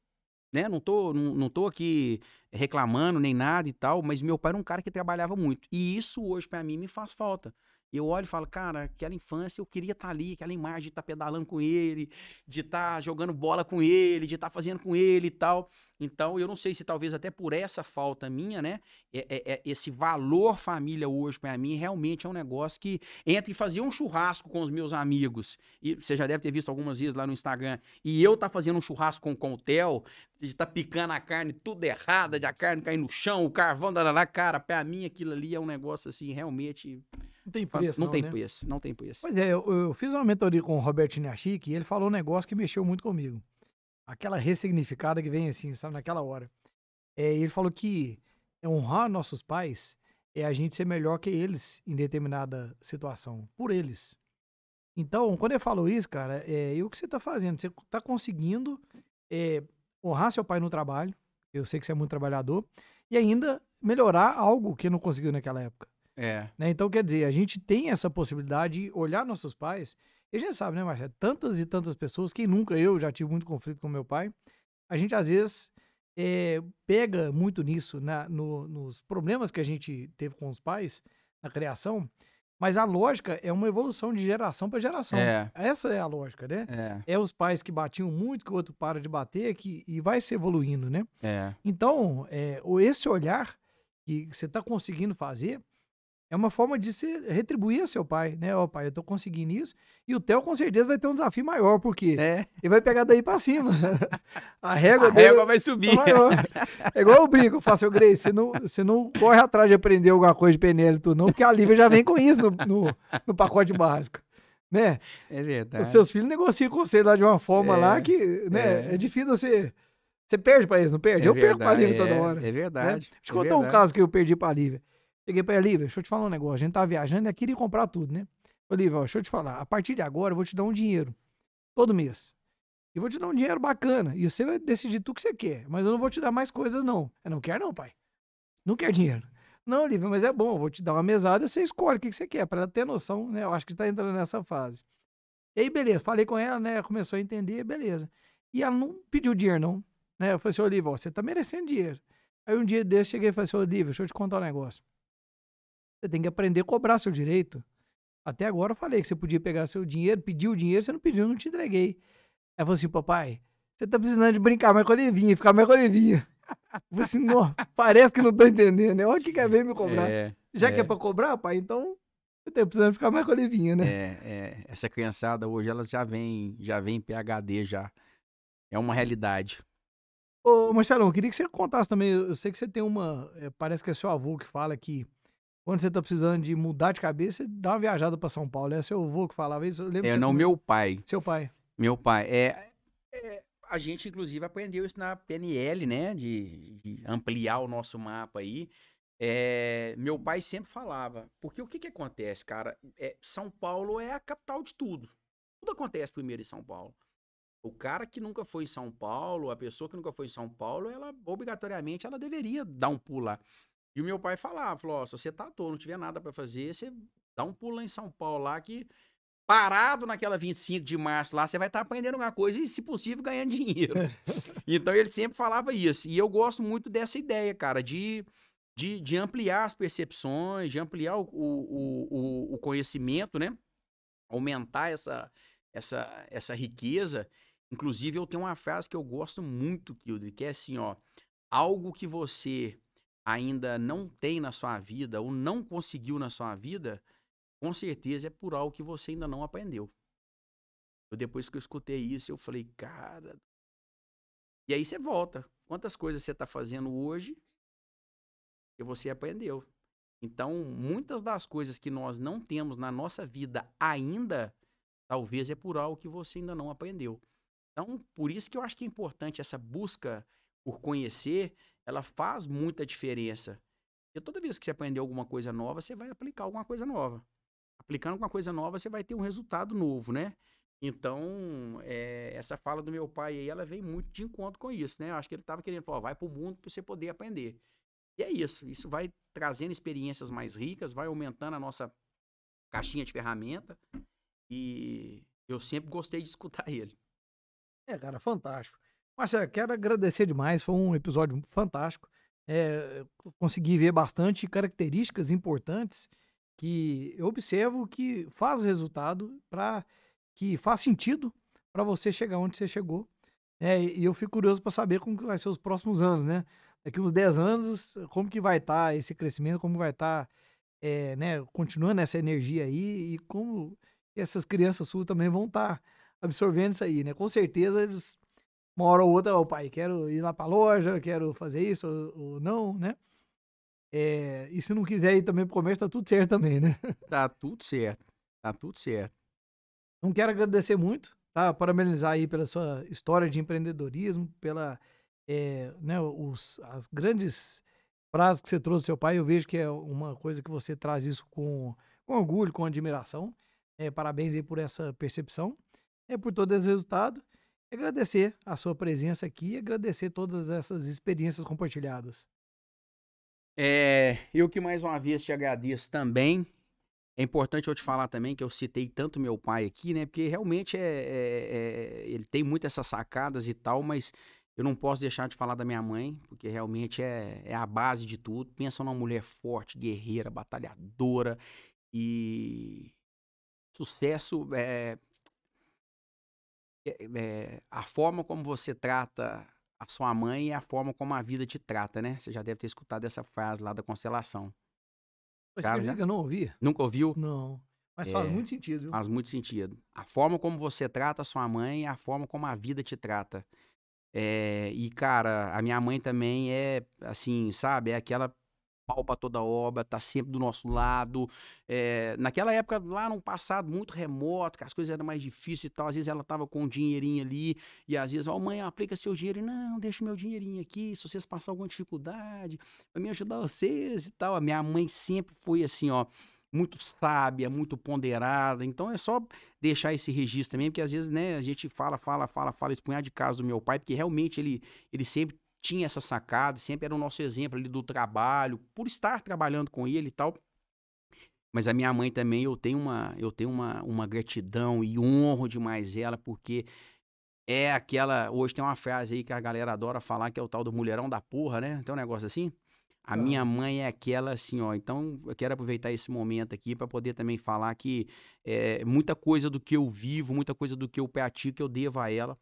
né? Não tô, não, não tô aqui reclamando nem nada e tal, mas meu pai era um cara que trabalhava muito. E isso hoje para mim me faz falta eu olho e falo, cara, aquela infância eu queria estar tá ali, aquela imagem de estar tá pedalando com ele, de estar tá jogando bola com ele, de estar tá fazendo com ele e tal. Então, eu não sei se talvez até por essa falta minha, né? É, é, é esse valor família hoje para mim realmente é um negócio que entre fazer um churrasco com os meus amigos, e você já deve ter visto algumas vezes lá no Instagram, e eu tá fazendo um churrasco com, com o Theo, tá picando a carne tudo errada, de a carne cair no chão, o carvão, da lá, cara, para mim aquilo ali é um negócio assim, realmente não tem preço, não, não tem né? preço, não tem preço. Pois é, eu, eu, fiz uma mentoria com o Roberto Inachik e ele falou um negócio que mexeu muito comigo. Aquela ressignificada que vem assim, sabe, naquela hora. É, ele falou que honrar nossos pais é a gente ser melhor que eles em determinada situação, por eles. Então, quando ele falou isso, cara, é, o que você tá fazendo? Você tá conseguindo é, honrar seu pai no trabalho, eu sei que você é muito trabalhador, e ainda melhorar algo que não conseguiu naquela época. É. Né? Então, quer dizer, a gente tem essa possibilidade de olhar nossos pais. E a gente sabe, né, Marcelo? Tantas e tantas pessoas, quem nunca, eu já tive muito conflito com meu pai. A gente, às vezes, é, pega muito nisso, na, no, nos problemas que a gente teve com os pais, na criação. Mas a lógica é uma evolução de geração para geração. É. Essa é a lógica, né? É. é os pais que batiam muito, que o outro para de bater, que, e vai se evoluindo, né? É. Então, é, esse olhar que você está conseguindo fazer é uma forma de se retribuir a seu pai, né? Ó, oh, pai, eu tô conseguindo isso. E o Theo com certeza vai ter um desafio maior, porque é. ele vai pegar daí pra cima. a régua, a dele régua vai subir. É igual eu brinco, eu faço, Grace, você não, você não corre atrás de aprender alguma coisa de PNL tudo, não, porque a Lívia já vem com isso no, no, no, pacote básico. Né? É verdade. Os seus filhos negociam com você lá de uma forma é, lá que né, é. é difícil você. Você perde pra eles, não perde? É eu verdade, perco pra Lívia toda hora. É verdade. Né? Deixa eu contar verdade. um caso que eu perdi pra Lívia. Cheguei pra Lívia, deixa eu te falar um negócio. A gente tava viajando e queria comprar tudo, né? Olivia, deixa eu te falar. A partir de agora eu vou te dar um dinheiro. Todo mês. E vou te dar um dinheiro bacana. E você vai decidir tudo que você quer. Mas eu não vou te dar mais coisas, não. Eu não quero, não, pai. Não quer dinheiro. Não, Olivia, mas é bom. Eu vou te dar uma mesada e você escolhe o que, que você quer, para ela ter noção, né? Eu acho que tá entrando nessa fase. E aí, beleza. Falei com ela, né? Começou a entender, beleza. E ela não pediu dinheiro, não. Né? Eu falei assim, Olivia, você tá merecendo dinheiro. Aí um dia desse, cheguei e falei assim, Olivia, deixa eu te contar um negócio. Você tem que aprender a cobrar seu direito. Até agora eu falei que você podia pegar seu dinheiro, pedir o dinheiro, você não pediu, eu não te entreguei. Aí falou assim, papai, você tá precisando de brincar mais com a Levinha, ficar mais com a Levinha. Eu falei assim, não, parece que não tô entendendo, né? Olha que quer ver me cobrar. É, Já é. que é pra cobrar, pai, então você tá precisando ficar mais com a Levinha, né? É, é, essa criançada hoje, elas já vem, já vem PHD já. É uma realidade. Ô, Marcelo, eu queria que você contasse também, eu sei que você tem uma, é, parece que é seu avô que fala que quando você tá precisando de mudar de cabeça, dá uma viajada para São Paulo. É seu avô que falava isso? Eu lembro é, não, meu pai. Seu pai. Meu pai. É, é, a gente, inclusive, aprendeu isso na PNL, né? De, de ampliar o nosso mapa aí. É, meu pai sempre falava. Porque o que que acontece, cara? É, São Paulo é a capital de tudo. Tudo acontece primeiro em São Paulo. O cara que nunca foi em São Paulo, a pessoa que nunca foi em São Paulo, ela obrigatoriamente ela deveria dar um pulo lá. E o meu pai falava, falou, ó, se você tá à toa, não tiver nada para fazer, você dá um pulo lá em São Paulo lá que parado naquela 25 de março lá, você vai estar tá aprendendo alguma coisa e, se possível, ganhando dinheiro. então ele sempre falava isso. E eu gosto muito dessa ideia, cara, de, de, de ampliar as percepções, de ampliar o, o, o, o conhecimento, né? aumentar essa, essa, essa riqueza. Inclusive, eu tenho uma frase que eu gosto muito, Kilder, que é assim, ó. Algo que você ainda não tem na sua vida ou não conseguiu na sua vida, com certeza é por algo que você ainda não aprendeu. Eu, depois que eu escutei isso, eu falei, cara. E aí você volta. Quantas coisas você está fazendo hoje que você aprendeu? Então, muitas das coisas que nós não temos na nossa vida ainda, talvez é por algo que você ainda não aprendeu. Então, por isso que eu acho que é importante essa busca por conhecer, ela faz muita diferença. Porque toda vez que você aprender alguma coisa nova, você vai aplicar alguma coisa nova. Aplicando alguma coisa nova, você vai ter um resultado novo, né? Então, é, essa fala do meu pai aí, ela vem muito de encontro com isso, né? Eu acho que ele estava querendo falar, vai para o mundo para você poder aprender. E é isso. Isso vai trazendo experiências mais ricas, vai aumentando a nossa caixinha de ferramenta. E eu sempre gostei de escutar ele. É, cara, fantástico. Marcelo, quero agradecer demais. Foi um episódio fantástico. É, consegui ver bastante características importantes que eu observo que faz resultado para que faz sentido para você chegar onde você chegou. É, e eu fico curioso para saber como que vai ser os próximos anos, né? Daqui uns 10 anos, como que vai estar tá esse crescimento, como vai estar, tá, é, né, continuando essa energia aí e como essas crianças suas também vão estar tá absorvendo isso aí, né? Com certeza eles, uma hora ou outra, o pai, quero ir lá para a loja, quero fazer isso ou, ou não, né? É, e se não quiser ir também pro comércio, tá tudo certo também, né? Tá tudo certo. Tá tudo certo. Não quero agradecer muito, tá? Parabenizar aí pela sua história de empreendedorismo, pela é, né, os, as grandes frases que você trouxe do seu pai. Eu vejo que é uma coisa que você traz isso com, com orgulho, com admiração. É, parabéns aí por essa percepção, é por todo esse resultado. Agradecer a sua presença aqui e agradecer todas essas experiências compartilhadas. É, eu que mais uma vez te agradeço também. É importante eu te falar também que eu citei tanto meu pai aqui, né? Porque realmente é, é, é, ele tem muitas essas sacadas e tal, mas eu não posso deixar de falar da minha mãe, porque realmente é, é a base de tudo. Pensa numa mulher forte, guerreira, batalhadora e sucesso é, é, a forma como você trata a sua mãe é a forma como a vida te trata, né? Você já deve ter escutado essa frase lá da constelação. Mas que eu não ouvi. Nunca ouviu? Não. Mas é, faz muito sentido, viu? Faz muito sentido. A forma como você trata a sua mãe é a forma como a vida te trata. É, e, cara, a minha mãe também é, assim, sabe? É aquela pau pra toda obra, tá sempre do nosso lado. É, naquela época, lá no passado, muito remoto, que as coisas eram mais difíceis e tal, às vezes ela tava com um dinheirinho ali, e às vezes, ó, oh, mãe, aplica seu dinheiro. Não, deixa meu dinheirinho aqui, se vocês passarem alguma dificuldade, pra me ajudar vocês e tal. A minha mãe sempre foi assim, ó, muito sábia, muito ponderada. Então é só deixar esse registro também, porque às vezes, né, a gente fala, fala, fala, fala, expunhar de caso do meu pai, porque realmente ele, ele sempre tinha essa sacada, sempre era o nosso exemplo ali do trabalho, por estar trabalhando com ele e tal. Mas a minha mãe também, eu tenho uma, eu tenho uma, uma gratidão e honro demais ela, porque é aquela. Hoje tem uma frase aí que a galera adora falar, que é o tal do mulherão da porra, né? Tem um negócio assim. A minha mãe é aquela assim, ó. Então, eu quero aproveitar esse momento aqui para poder também falar que é, muita coisa do que eu vivo, muita coisa do que eu pratico, eu devo a ela.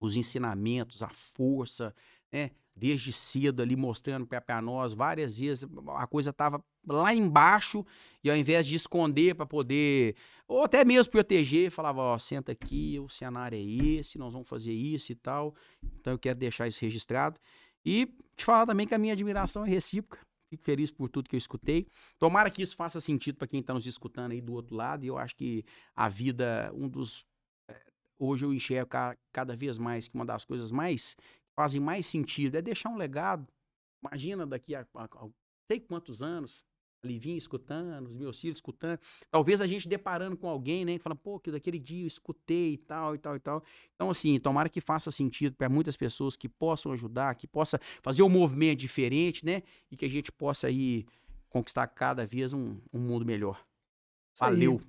Os ensinamentos, a força, né? Desde cedo ali mostrando para nós várias vezes a coisa tava lá embaixo e ao invés de esconder para poder ou até mesmo proteger, falava, ó, senta aqui, o cenário é esse, nós vamos fazer isso e tal. Então eu quero deixar isso registrado e te falar também que a minha admiração é recíproca. Fico feliz por tudo que eu escutei. Tomara que isso faça sentido para quem está nos escutando aí do outro lado. E eu acho que a vida, um dos. Eh, hoje eu enxergo cada vez mais que uma das coisas mais fazem mais sentido é deixar um legado. Imagina daqui a, a, a sei quantos anos, ali vinha escutando, os meus filhos escutando. Talvez a gente deparando com alguém, né? Falando, pô, que daquele dia eu escutei e tal, e tal, e tal. Então, assim, tomara que faça sentido para muitas pessoas que possam ajudar, que possa fazer um movimento diferente, né? E que a gente possa aí conquistar cada vez um, um mundo melhor. Valeu.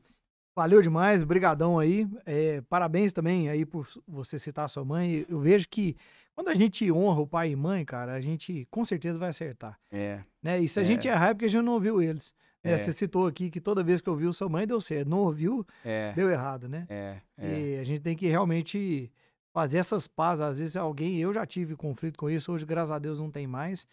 Valeu demais, brigadão aí. É, parabéns também aí por você citar a sua mãe. Eu vejo que quando a gente honra o pai e mãe, cara, a gente com certeza vai acertar. É. Né? E se a é. gente errar é porque a gente não ouviu eles. É, Você citou aqui que toda vez que ouviu sua mãe deu certo. Não ouviu, É, deu errado, né? é, é. E a gente tem que realmente fazer essas pazes. Às vezes alguém, eu já tive conflito com isso, hoje, graças a Deus, não tem mais.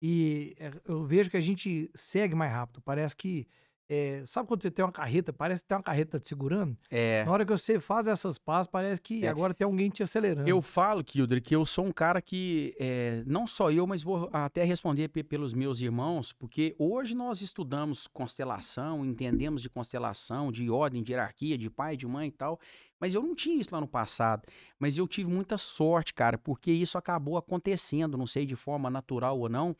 E é, eu vejo que a gente segue mais rápido. Parece que. É, sabe quando você tem uma carreta? Parece que tem uma carreta te segurando. É. Na hora que você faz essas pazes, parece que É. agora tem alguém te acelerando. Eu falo, Kildre, que eu sou um cara que, é, não só eu, mas vou até responder pe- pelos meus irmãos, porque hoje nós estudamos constelação, entendemos de constelação, de ordem, de hierarquia, de pai, de mãe e tal, mas eu não tinha isso lá no passado. Mas eu tive muita sorte, cara, porque isso acabou acontecendo, não sei de forma natural ou não,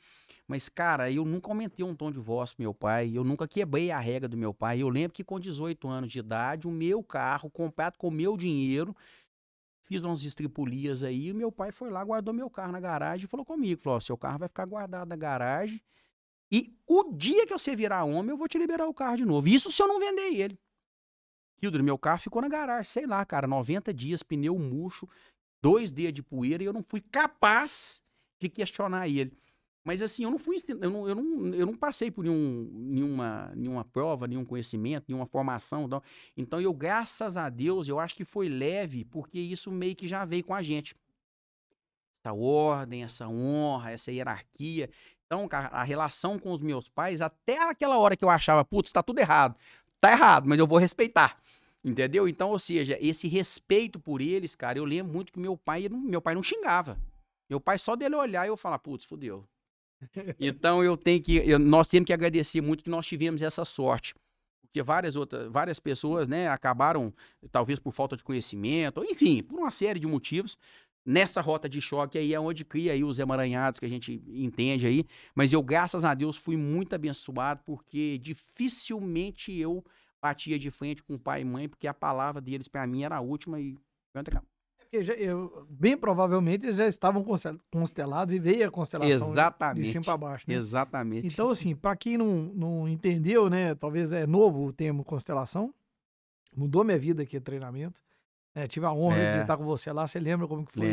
mas, cara, eu nunca aumentei um tom de voz pro meu pai, eu nunca quebrei a regra do meu pai. Eu lembro que com 18 anos de idade, o meu carro, comprado com o meu dinheiro, fiz umas estripulias aí, e meu pai foi lá, guardou meu carro na garagem e falou comigo, falou, seu carro vai ficar guardado na garagem e o dia que você virar homem, eu vou te liberar o carro de novo. Isso se eu não vender ele. Hildre, meu carro ficou na garagem, sei lá, cara, 90 dias, pneu murcho, dois dias de poeira, e eu não fui capaz de questionar ele. Mas assim, eu não fui, eu não, eu não, eu não passei por nenhum, nenhuma, nenhuma prova, nenhum conhecimento, nenhuma formação. Então, então, eu, graças a Deus, eu acho que foi leve, porque isso meio que já veio com a gente. Essa ordem, essa honra, essa hierarquia. Então, a relação com os meus pais, até aquela hora que eu achava, putz, tá tudo errado. Tá errado, mas eu vou respeitar. Entendeu? Então, ou seja, esse respeito por eles, cara, eu lembro muito que meu pai, meu pai não xingava. Meu pai só dele olhar e eu falar, putz, fudeu. Então eu tenho que, eu- nós temos que agradecer muito que nós tivemos essa sorte. Porque várias outras, várias pessoas, né, acabaram, talvez por falta de conhecimento, enfim, por uma série de motivos, nessa rota de choque aí é onde cria aí os emaranhados que a gente entende aí. Mas eu, graças a Deus, fui muito abençoado, porque dificilmente eu batia de frente com pai e mãe, porque a palavra deles pra mim era a última e pronto, acabou. Porque já- eu- bem provavelmente já estavam constel- constelados e veio a constelação Exatamente. de cima para baixo. Né? Exatamente. Então, assim, para quem não, não entendeu, né? Talvez é novo o termo constelação. Mudou minha vida aqui, treinamento. É, tive a honra É. de estar com você lá. Você lembra como que foi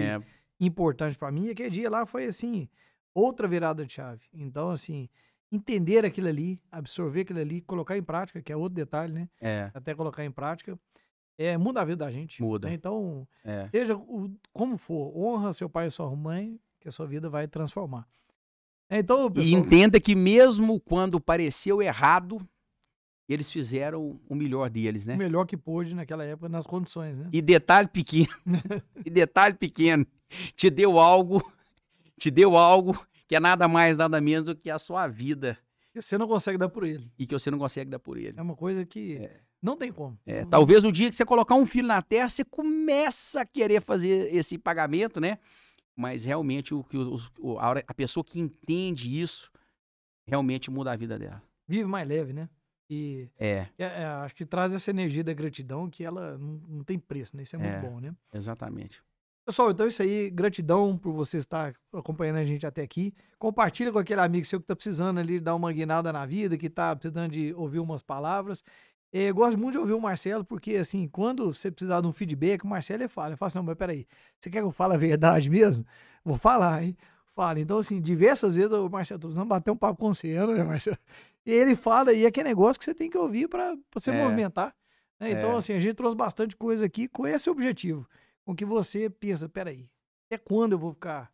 importante para mim? E aquele dia lá foi, assim, outra virada de chave. Então, assim, entender aquilo ali, absorver aquilo ali, colocar em prática, que é outro detalhe, né? É, Até colocar em prática, é, muda a vida da gente. Muda. né? Então, é. seja o, como for, honra seu pai e sua mãe, que a sua vida vai transformar. É, Então, E pessoal, entenda que mesmo quando pareceu errado, eles fizeram o melhor deles, o né? melhor que pôde naquela época, nas condições, né? E detalhe pequeno, e detalhe pequeno, te deu algo, te deu algo que é nada mais, nada menos do que a sua vida E você não consegue dar por ele. e que você não consegue dar por ele. É uma coisa que É. não tem como. É, talvez o dia que você colocar um filho na terra, você começa a querer fazer esse pagamento, né? Mas realmente o, que a, a pessoa que entende isso realmente muda a vida dela. Vive mais leve, né? E É, é, é, acho que traz essa energia da gratidão que ela não, não tem preço, né? Isso é muito É. bom, né? exatamente. Pessoal, então é isso aí. Gratidão por você estar acompanhando a gente até aqui. Compartilha com aquele amigo seu que tá precisando ali dar uma guinada na vida, que tá precisando de ouvir umas palavras. Eh, gosto muito de ouvir o Marcelo, porque assim, quando você precisar de um feedback, o Marcelo ele fala. Eu falo assim, não, mas peraí, você quer que eu fale a verdade mesmo? Vou falar, hein? Fala. Então, assim, diversas vezes o Marcelo, tô precisando bater um papo com você, né, Marcelo? E ele fala, e é aquele negócio que você tem que ouvir para você É. movimentar. né? Então, É. assim, a gente trouxe bastante coisa aqui com esse objetivo com que você pensa, peraí, até quando eu vou ficar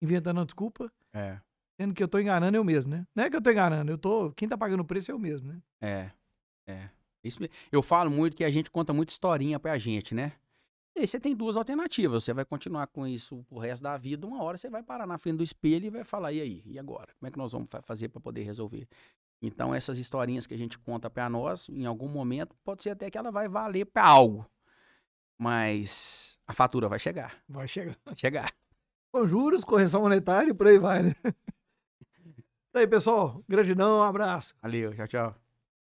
inventando uma desculpa, É, sendo que eu tô enganando eu mesmo, né? Não é que eu tô enganando, eu tô, quem tá pagando o preço é eu mesmo, né? é, é. Isso, eu falo muito que a gente conta muita historinha pra gente, né? E aí você tem duas alternativas. Você vai continuar com isso o resto da vida. Uma hora você vai parar na frente do espelho e vai falar, e aí? E agora? Como é que nós vamos fa- fazer para poder resolver? Então, essas historinhas que a gente conta pra nós, em algum momento, pode ser até que ela vai valer pra algo. Mas a fatura vai chegar. Vai chegar. Vai chegar. Com juros, correção monetária e por aí vai, né? Isso aí, pessoal. Gratidão, um abraço. Valeu, tchau, tchau.